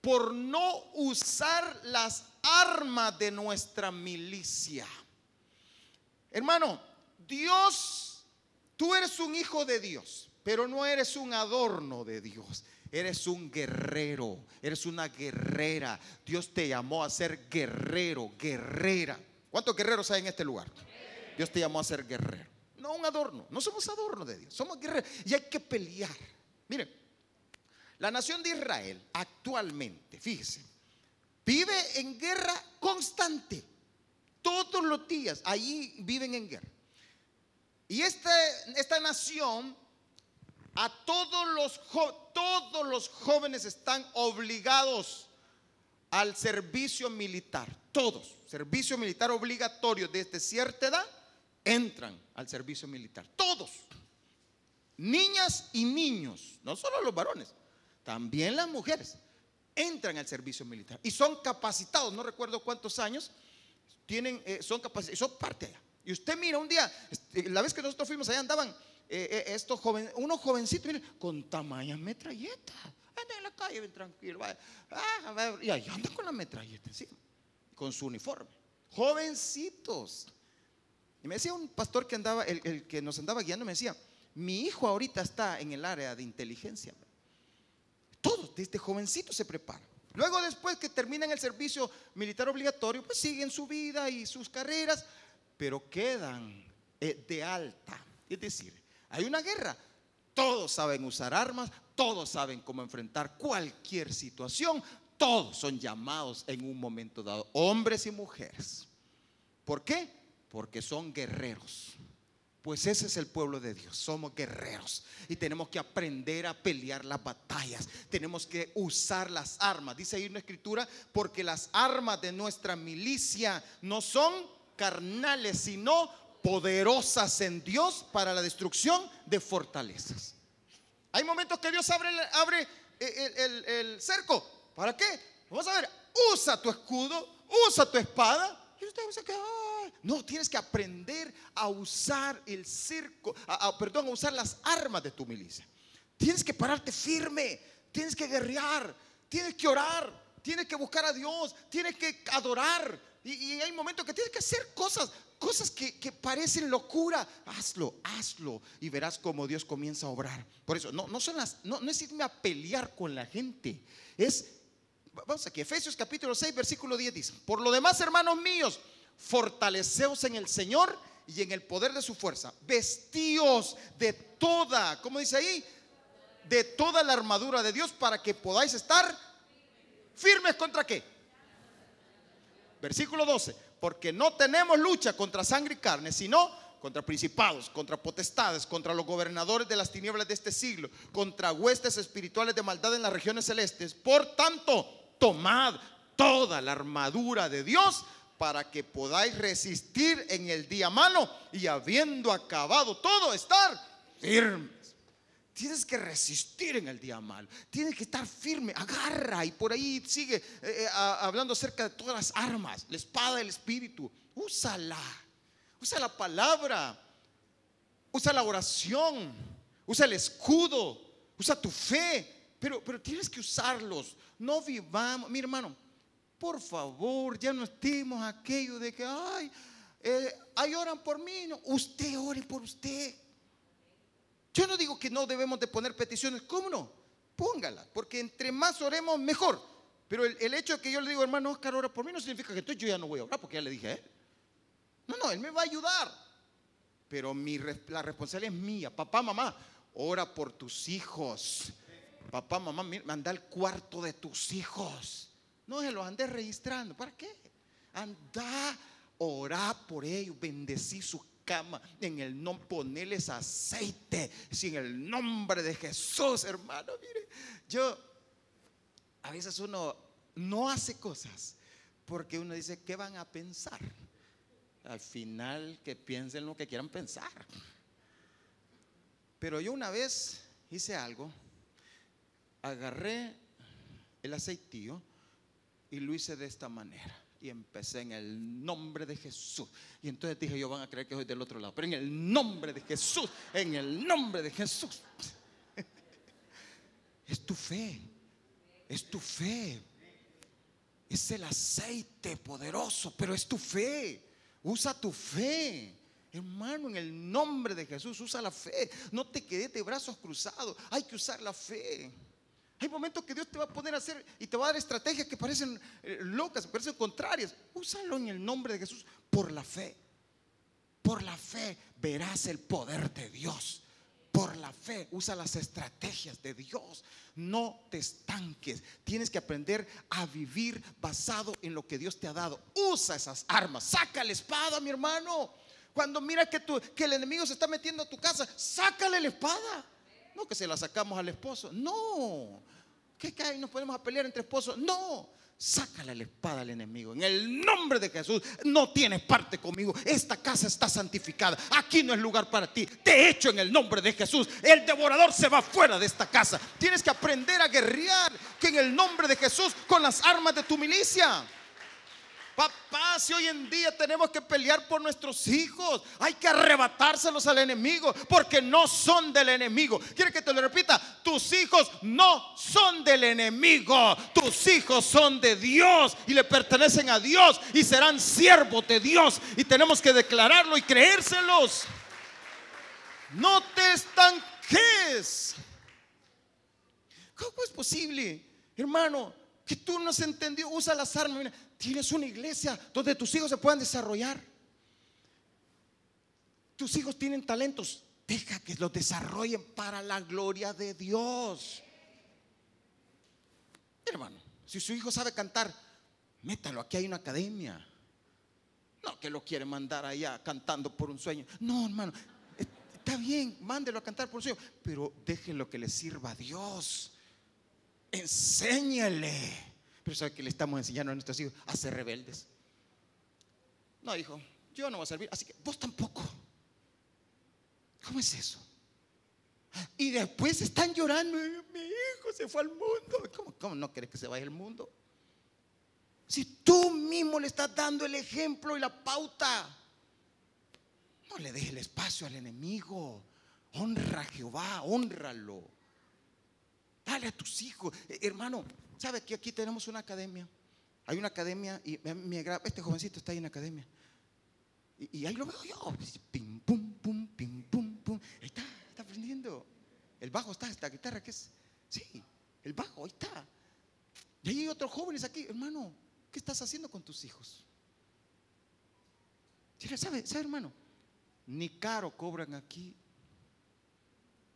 por no usar las armas de nuestra milicia. Hermano, Dios, tú eres un hijo de Dios, pero no eres un adorno de Dios. Eres un guerrero, eres una guerrera. Dios te llamó a ser guerrero, guerrera. ¿Cuántos guerreros hay en este lugar? Dios te llamó a ser guerrero. No un adorno. No somos adorno de Dios. Somos guerreros. Y hay que pelear. Miren, la nación de Israel actualmente, fíjese, vive en guerra constante. Todos los días allí viven en guerra. Y este, esta nación, a todos los, todos los jóvenes están obligados al servicio militar. Todos. Servicio militar obligatorio desde cierta edad entran al servicio militar. Todos. Niñas y niños, no solo los varones, también las mujeres entran al servicio militar y son capacitados, no recuerdo cuántos años, tienen, eh, son capacitados, son parte allá. Y usted mira un día, este, la vez que nosotros fuimos allá andaban eh, eh, estos jóvenes, unos jovencitos, con tamaña metralleta. Andan en la calle bien tranquilo. Ah, y ahí andan con la metralleta encima, con su uniforme. Jovencitos. Y me decía un pastor que andaba, el, que nos andaba guiando, me decía, mi hijo ahorita está en el área de inteligencia. Todos, desde jovencito se preparan. Luego después que terminan el servicio militar obligatorio, pues siguen su vida y sus carreras, pero quedan eh, de alta. Es decir, hay una guerra. Todos saben usar armas, todos saben cómo enfrentar cualquier situación, todos son llamados en un momento dado, hombres y mujeres. ¿Por qué? Porque son guerreros. Pues ese es el pueblo de Dios, somos guerreros y tenemos que aprender a pelear las batallas, tenemos que usar las armas. Dice ahí una escritura, porque las armas de nuestra milicia no son carnales, sino poderosas en Dios para la destrucción de fortalezas. Hay momentos que Dios abre, el, el cerco. ¿Para qué? Vamos a ver, usa tu escudo, usa tu espada y que, no, tienes que aprender a usar el circo, perdón, a usar las armas de tu milicia. Tienes que pararte firme, tienes que guerrear, tienes que orar, tienes que buscar a Dios, tienes que adorar. Y, hay momentos que tienes que hacer cosas, cosas que, parecen locura. Hazlo, hazlo y verás cómo Dios comienza a obrar. Por eso, no, no, son las, no, no es irme a pelear con la gente, es Vamos aquí, Efesios capítulo 6, versículo 10 dice, por lo demás, hermanos míos, fortaleceos en el Señor y en el poder de su fuerza. Vestíos de toda, ¿cómo dice ahí? De toda la armadura de Dios para que podáis estar firmes contra qué. Versículo 12, porque no tenemos lucha contra sangre y carne, sino contra principados, contra potestades, contra los gobernadores de las tinieblas de este siglo, contra huestes espirituales de maldad en las regiones celestes. Por tanto, tomad toda la armadura de Dios para que podáis resistir en el día malo y habiendo acabado todo, estar firmes. Tienes que resistir en el día malo. Tienes que estar firme. Agarra. Y por ahí sigue eh, eh, hablando acerca de todas las armas. La espada del Espíritu. Úsala. Usa la palabra. Usa la oración. Usa el escudo. Usa tu fe. Pero, pero tienes que usarlos. No vivamos. Mi hermano, por favor, ya no estemos aquello de que, ay, eh, oran por mí. No, usted ore por usted. Yo no digo que no debemos de poner peticiones, ¿cómo no? Póngala, porque entre más oremos, mejor. Pero el, hecho de que yo le digo, hermano Oscar, ora por mí, no significa que entonces yo ya no voy a orar, porque ya le dije. No, no, él me va a ayudar. Pero mi, la responsabilidad es mía. Papá, mamá, ora por tus hijos. Papá, mamá, manda al cuarto de tus hijos. No se los andes registrando. ¿Para qué? Anda, orá por ellos, bendecí su cama, en el nombre, ponerles aceite, sin el nombre de Jesús, hermano. Mire, yo, a veces uno no hace cosas porque uno dice, ¿qué van a pensar? Al final que piensen lo que quieran pensar. Pero yo una vez hice algo, agarré el aceitío y lo hice de esta manera. Y empecé en el nombre de Jesús. Y entonces dije, yo van a creer que soy del otro lado. Pero en el nombre de Jesús, en el nombre de Jesús. (laughs) Es tu fe. Es tu fe. Es el aceite poderoso, pero es tu fe. Usa tu fe. Hermano, en el nombre de Jesús, usa la fe. No te quedes de brazos cruzados. Hay que usar la fe. Hay momentos que Dios te va a poner a hacer y te va a dar estrategias que parecen eh, locas, parecen contrarias. Úsalo en el nombre de Jesús por la fe. Por la fe verás el poder de Dios. Por la fe usa las estrategias de Dios. No te estanques. Tienes que aprender a vivir basado en lo que Dios te ha dado. Usa esas armas. Saca la espada, mi hermano. Cuando mira que, que el enemigo se está metiendo a tu casa, sácale la espada. No que se la sacamos al esposo. No. ¿Qué cae? Nos ponemos a pelear entre esposos. No. Sácale la espada al enemigo. En el nombre de Jesús, no tienes parte conmigo. Esta casa está santificada. Aquí no es lugar para ti. Te echo en el nombre de Jesús. El devorador se va fuera de esta casa. Tienes que aprender a guerrear que en el nombre de Jesús con las armas de tu milicia. Papá, si hoy en día tenemos que pelear por nuestros hijos, hay que arrebatárselos al enemigo porque no son del enemigo. ¿Quiere que te lo repita? Tus hijos no son del enemigo. Tus hijos son de Dios y le pertenecen a Dios y serán siervos de Dios. Y tenemos que declararlo y creérselos. No te estanques. ¿Cómo es posible, hermano, que tú no has entendido? Usa las armas. Mira, Tienes una iglesia donde tus hijos se puedan desarrollar. Tus hijos tienen talentos. Deja que los desarrollen para la gloria de Dios. Hermano, si su hijo sabe cantar, métalo. Aquí hay una academia. No que lo quiere mandar allá cantando por un sueño. No, hermano. Está bien, mándelo a cantar por un sueño. Pero déjenlo que le sirva a Dios. Enséñale. Pero ¿sabe que le estamos enseñando a nuestros hijos a ser rebeldes? No, hijo, yo no voy a servir, así que vos tampoco. ¿Cómo es eso? Y después están llorando, mi hijo se fue al mundo. ¿Cómo, cómo no querés que se vaya al mundo? Si tú mismo le estás dando el ejemplo y la pauta, no le dejes el espacio al enemigo. Honra a Jehová, honralo. Dale a tus hijos. Eh, hermano, ¿Sabe que aquí tenemos una academia? Hay una academia y este jovencito está ahí en la academia. Y, ahí lo veo yo. Pim, pum, pum, pim, pum, pum. Ahí está, está aprendiendo. El bajo está, esta guitarra que es. Sí, el bajo, ahí está. Y hay otros jóvenes aquí, hermano. ¿Qué estás haciendo con tus hijos? ¿Sabe, sabe hermano? Ni caro cobran aquí.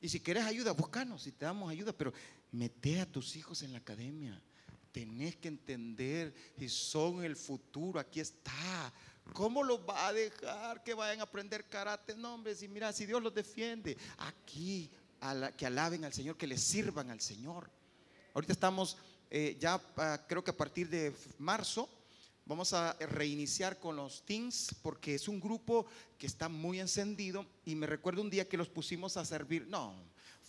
Y si quieres ayuda, búscanos y te damos ayuda, pero mete a tus hijos en la academia. Tenés que entender y son el futuro, aquí está. ¿Cómo los va a dejar que vayan a aprender karate? No, hombre, si mira, si Dios los defiende, aquí que alaben al Señor, que le sirvan al Señor. Ahorita estamos eh, ya, ah, creo que a partir de marzo, vamos a reiniciar con los teens porque es un grupo que está muy encendido y me recuerdo un día que los pusimos a servir. No,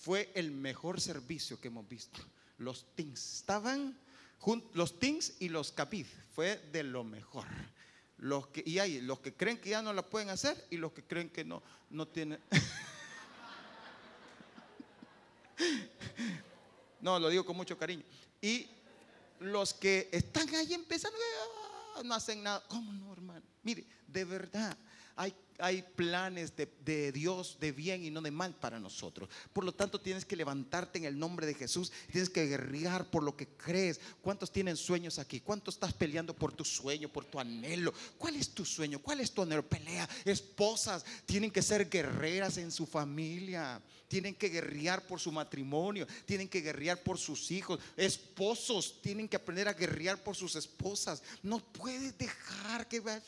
fue el mejor servicio que hemos visto. Los teens estaban los teens y los capid, fue de lo mejor. Los que, y hay los que creen que ya no la pueden hacer y los que creen que no, no tienen. (laughs) no, lo digo con mucho cariño. Y los que están ahí empezando, ah, no hacen nada. ¿Cómo no, hermano? Mire, de verdad, hay, hay planes de, Dios de bien y no de mal para nosotros. Por lo tanto, tienes que levantarte en el nombre de Jesús. Tienes que guerrear por lo que crees. ¿Cuántos tienen sueños aquí? ¿Cuántos estás peleando por tu sueño, por tu anhelo? ¿Cuál es tu sueño? ¿Cuál es tu anhelo? Pelea. Esposas tienen que ser guerreras en su familia. Tienen que guerrear por su matrimonio. Tienen que guerrear por sus hijos. Esposos tienen que aprender a guerrear por sus esposas. No puedes dejar que vaya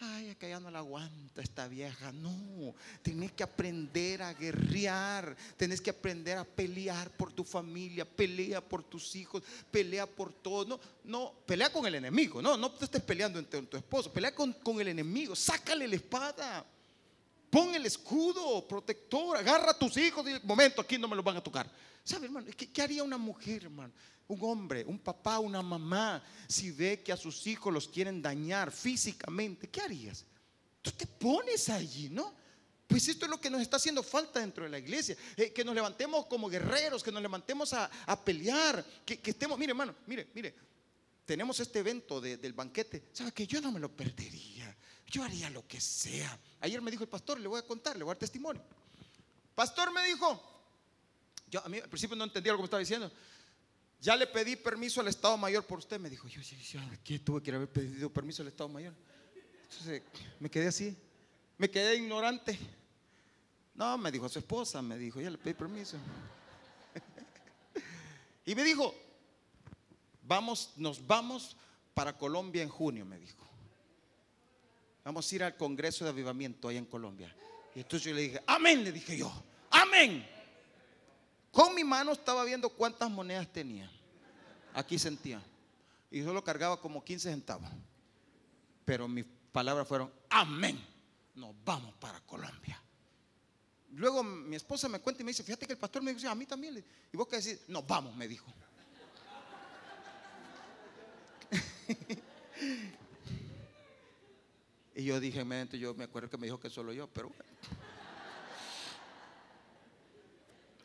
ay, acá ya no la aguanta esta vieja. No, tenés que aprender a guerrear, tenés que aprender a pelear por tu familia, pelea por tus hijos, pelea por todo. No, no, pelea con el enemigo, no, no te estés peleando entre tu esposo, pelea con, con el enemigo, sácale la espada. Pon el escudo protector, agarra a tus hijos y momento, aquí no me los van a tocar. ¿Sabe, hermano? ¿Qué, ¿Qué, haría una mujer, hermano? Un hombre, un papá, una mamá, si ve que a sus hijos los quieren dañar físicamente, ¿qué harías? Tú te pones allí, ¿no? Pues esto es lo que nos está haciendo falta dentro de la iglesia. Eh, que nos levantemos como guerreros, que nos levantemos a, pelear, que, estemos, mire hermano, mire, mire, tenemos este evento del banquete. ¿Sabe que yo no me lo perdería? Yo haría lo que sea. Ayer me dijo el pastor, le voy a contar, le voy a dar testimonio. Pastor me dijo, yo a mí al principio no entendía lo que me estaba diciendo. Ya le pedí permiso al Estado Mayor por usted. Me dijo, yo, ¿qué tuve que haber pedido permiso al Estado Mayor? Entonces me quedé así, me quedé ignorante. No, me dijo su esposa, me dijo, ya le pedí permiso. (laughs) y me dijo, vamos, nos vamos para Colombia en junio, me dijo. Vamos a ir al Congreso de Avivamiento ahí en Colombia. Y entonces yo le dije, amén, le dije yo, amén. Con mi mano estaba viendo cuántas monedas tenía. Aquí sentía. Y solo cargaba como 15 centavos. Pero mis palabras fueron, amén. Nos vamos para Colombia. Luego mi esposa me cuenta y me dice, fíjate que el pastor me dice, a mí también. Y vos que decís, nos vamos, me dijo. (laughs) y yo dije, yo me acuerdo que me dijo que solo yo, pero bueno.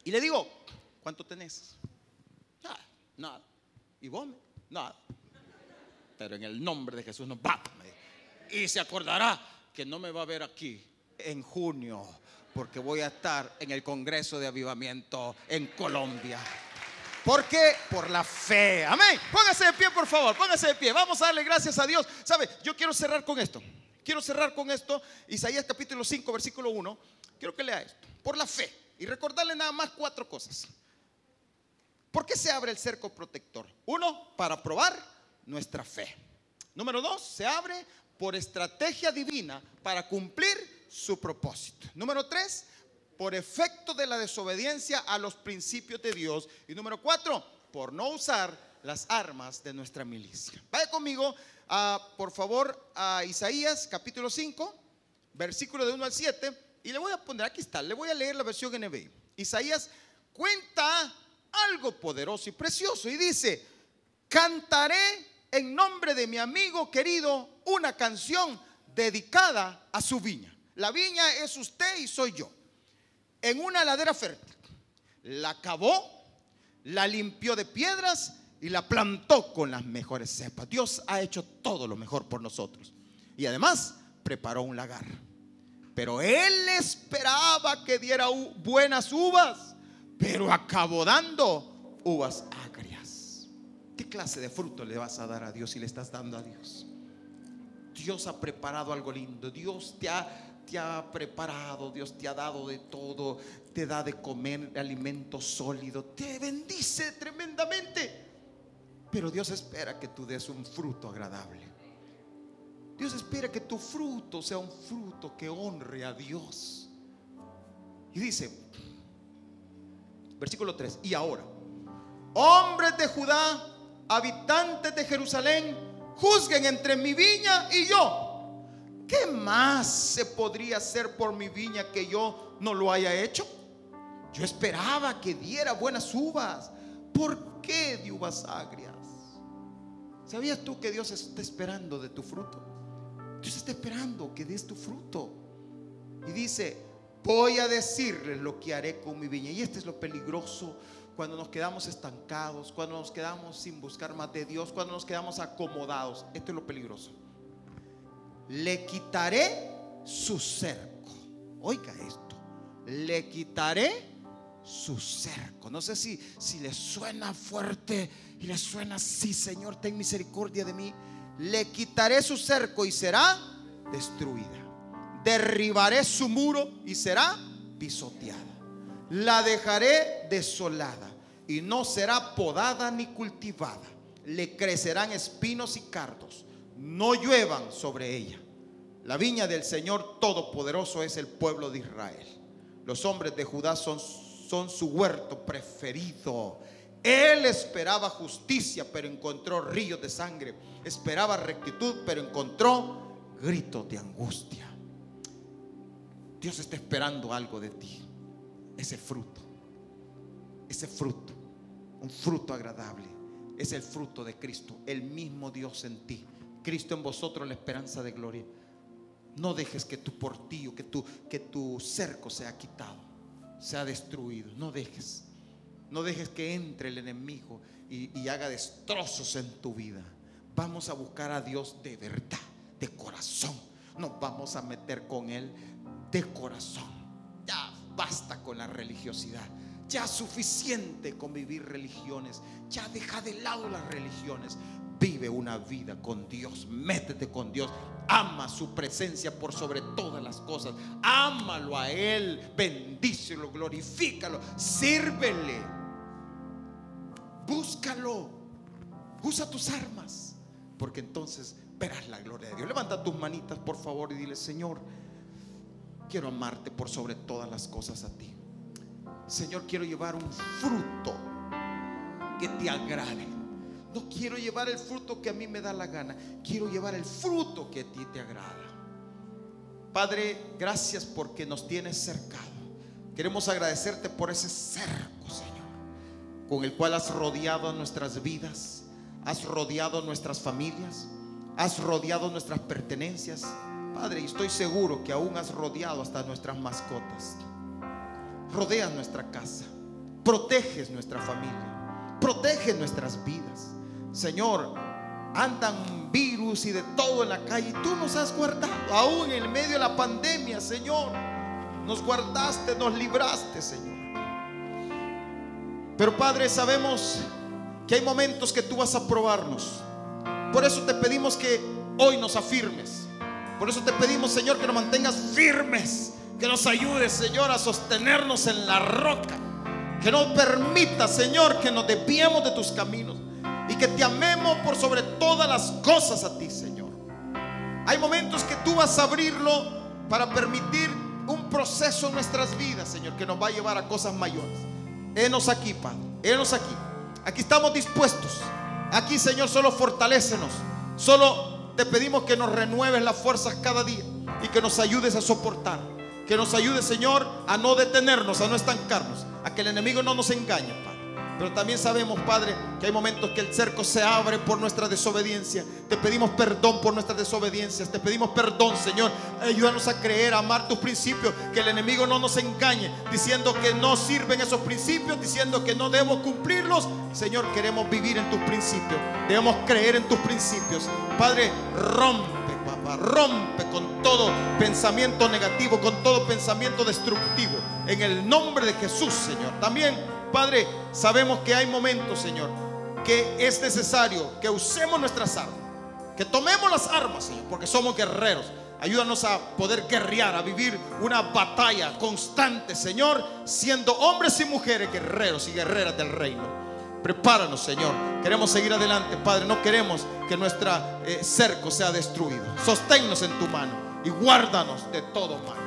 Y le digo, ¿cuánto tenés? Nada, nada. ¿Y vos? Nada. Pero en el nombre de Jesús nos vamos. Y se acordará que no me va a ver aquí en junio, porque voy a estar en el Congreso de Avivamiento en Colombia. ¿Por qué? Por la fe. Amén. Póngase de pie, por favor. Póngase de pie. Vamos a darle gracias a Dios. ¿Sabe? Yo quiero cerrar con esto. Quiero cerrar con esto. Isaías capítulo 5, versículo 1. Quiero que lea esto. Por la fe. Y recordarle nada más cuatro cosas. ¿Por qué se abre el cerco protector? Uno, para probar nuestra fe. Número dos, se abre por estrategia divina para cumplir su propósito. Número tres, por efecto de la desobediencia a los principios de Dios. Y número cuatro, por no usar las armas de nuestra milicia. Vaya conmigo, por favor, a Isaías capítulo 5, versículo de 1 al 7 y le voy a poner, aquí está, le voy a leer la versión NBI. Isaías cuenta algo poderoso y precioso y dice, cantaré en nombre de mi amigo querido una canción dedicada a su viña. La viña es usted y soy yo. En una ladera fértil. La cavó, la limpió de piedras y la plantó con las mejores cepas. Dios ha hecho todo lo mejor por nosotros. Y además preparó un lagar. Pero él esperaba que diera buenas uvas, pero acabó dando uvas agrias. ¿Qué clase de fruto le vas a dar a Dios si le estás dando a Dios? Dios ha preparado algo lindo. Dios te ha, te ha preparado, Dios te ha dado de todo, te da de comer alimento sólido, te bendice tremendamente. Pero Dios espera que tú des un fruto agradable. Dios espera que tu fruto sea un fruto que honre a Dios. Y dice, versículo 3, y ahora, hombres de Judá, habitantes de Jerusalén, juzguen entre mi viña y yo. ¿Qué más se podría hacer por mi viña que yo no lo haya hecho? Yo esperaba que diera buenas uvas. ¿Por qué de uvas agrias? ¿Sabías tú que Dios está esperando de tu fruto? Dios está esperando que des tu fruto. Y dice, voy a decirles lo que haré con mi viña. Y este es lo peligroso cuando nos quedamos estancados, cuando nos quedamos sin buscar más de Dios, cuando nos quedamos acomodados. Esto es lo peligroso. Le quitaré su cerco. Oiga esto. Le quitaré su cerco. No sé si, si le suena fuerte y le suena así, Señor, ten misericordia de mí. Le quitaré su cerco y será destruida. Derribaré su muro y será pisoteada. La dejaré desolada y no será podada ni cultivada. Le crecerán espinos y cardos. No lluevan sobre ella. La viña del Señor Todopoderoso es el pueblo de Israel. Los hombres de Judá son su huerto preferido. Él esperaba justicia, pero encontró ríos de sangre. Esperaba rectitud, pero encontró gritos de angustia. Dios está esperando algo de ti. Ese fruto. Ese fruto. Un fruto agradable. Es el fruto de Cristo. El mismo Dios en ti. Cristo en vosotros la esperanza de gloria. No dejes que tu portillo, que tu, que tu cerco sea quitado ha destruido. No dejes. No dejes que entre el enemigo y, y haga destrozos en tu vida. Vamos a buscar a Dios de verdad, de corazón. Nos vamos a meter con Él de corazón. Basta con la religiosidad. Ya suficiente con vivir religiones. Ya deja de lado las religiones. Vive una vida con Dios, métete con Dios, ama su presencia por sobre todas las cosas, ámalo a Él, bendícelo, glorifícalo, sírvele, búscalo, usa tus armas, porque entonces verás la gloria de Dios. Levanta tus manitas, por favor, y dile, Señor, quiero amarte por sobre todas las cosas a ti. Señor, quiero llevar un fruto que te agrade. No quiero llevar el fruto que a mí me da la gana. Quiero llevar el fruto que a ti te agrada. Padre, gracias porque nos tienes cercado. Queremos agradecerte por ese cerco, Señor, con el cual has rodeado nuestras vidas, has rodeado nuestras familias, has rodeado nuestras pertenencias. Padre, estoy seguro que aún has rodeado hasta nuestras mascotas. Rodea nuestra casa, proteges nuestra familia, protege nuestras vidas. Señor, andan virus y de todo en la calle. Tú nos has guardado, aún en medio de la pandemia, Señor. Nos guardaste, nos libraste, Señor. Pero Padre, sabemos que hay momentos que tú vas a probarnos. Por eso te pedimos que hoy nos afirmes. Por eso te pedimos, Señor, que nos mantengas firmes. Que nos ayudes, Señor, a sostenernos en la roca. Que no permita, Señor, que nos desviemos de tus caminos y que te amemos por sobre todas las cosas a ti, Señor. Hay momentos que tú vas a abrirlo para permitir un proceso en nuestras vidas, Señor, que nos va a llevar a cosas mayores. Enos aquí, Padre. Enos aquí. Aquí estamos dispuestos. Aquí, Señor, solo fortalécenos. Solo te pedimos que nos renueves las fuerzas cada día y que nos ayudes a soportar. Que nos ayudes, Señor, a no detenernos, a no estancarnos, a que el enemigo no nos engañe. Pero también sabemos, Padre, que hay momentos que el cerco se abre por nuestra desobediencia. Te pedimos perdón por nuestras desobediencias. Te pedimos perdón, Señor. Ayúdanos a creer, a amar tus principios. Que el enemigo no nos engañe diciendo que no sirven esos principios, diciendo que no debemos cumplirlos. Señor, queremos vivir en tus principios. Debemos creer en tus principios. Padre, rompe, papá, rompe con todo pensamiento negativo, con todo pensamiento destructivo. En el nombre de Jesús, Señor. También Padre, sabemos que hay momentos, Señor, que es necesario que usemos nuestras armas, que tomemos las armas, Señor, porque somos guerreros. Ayúdanos a poder guerrear, a vivir una batalla constante, Señor, siendo hombres y mujeres guerreros y guerreras del reino. Prepáranos, Señor. Queremos seguir adelante, Padre. No queremos que nuestro cerco sea destruido. Sosténnos en tu mano y guárdanos de todo mal.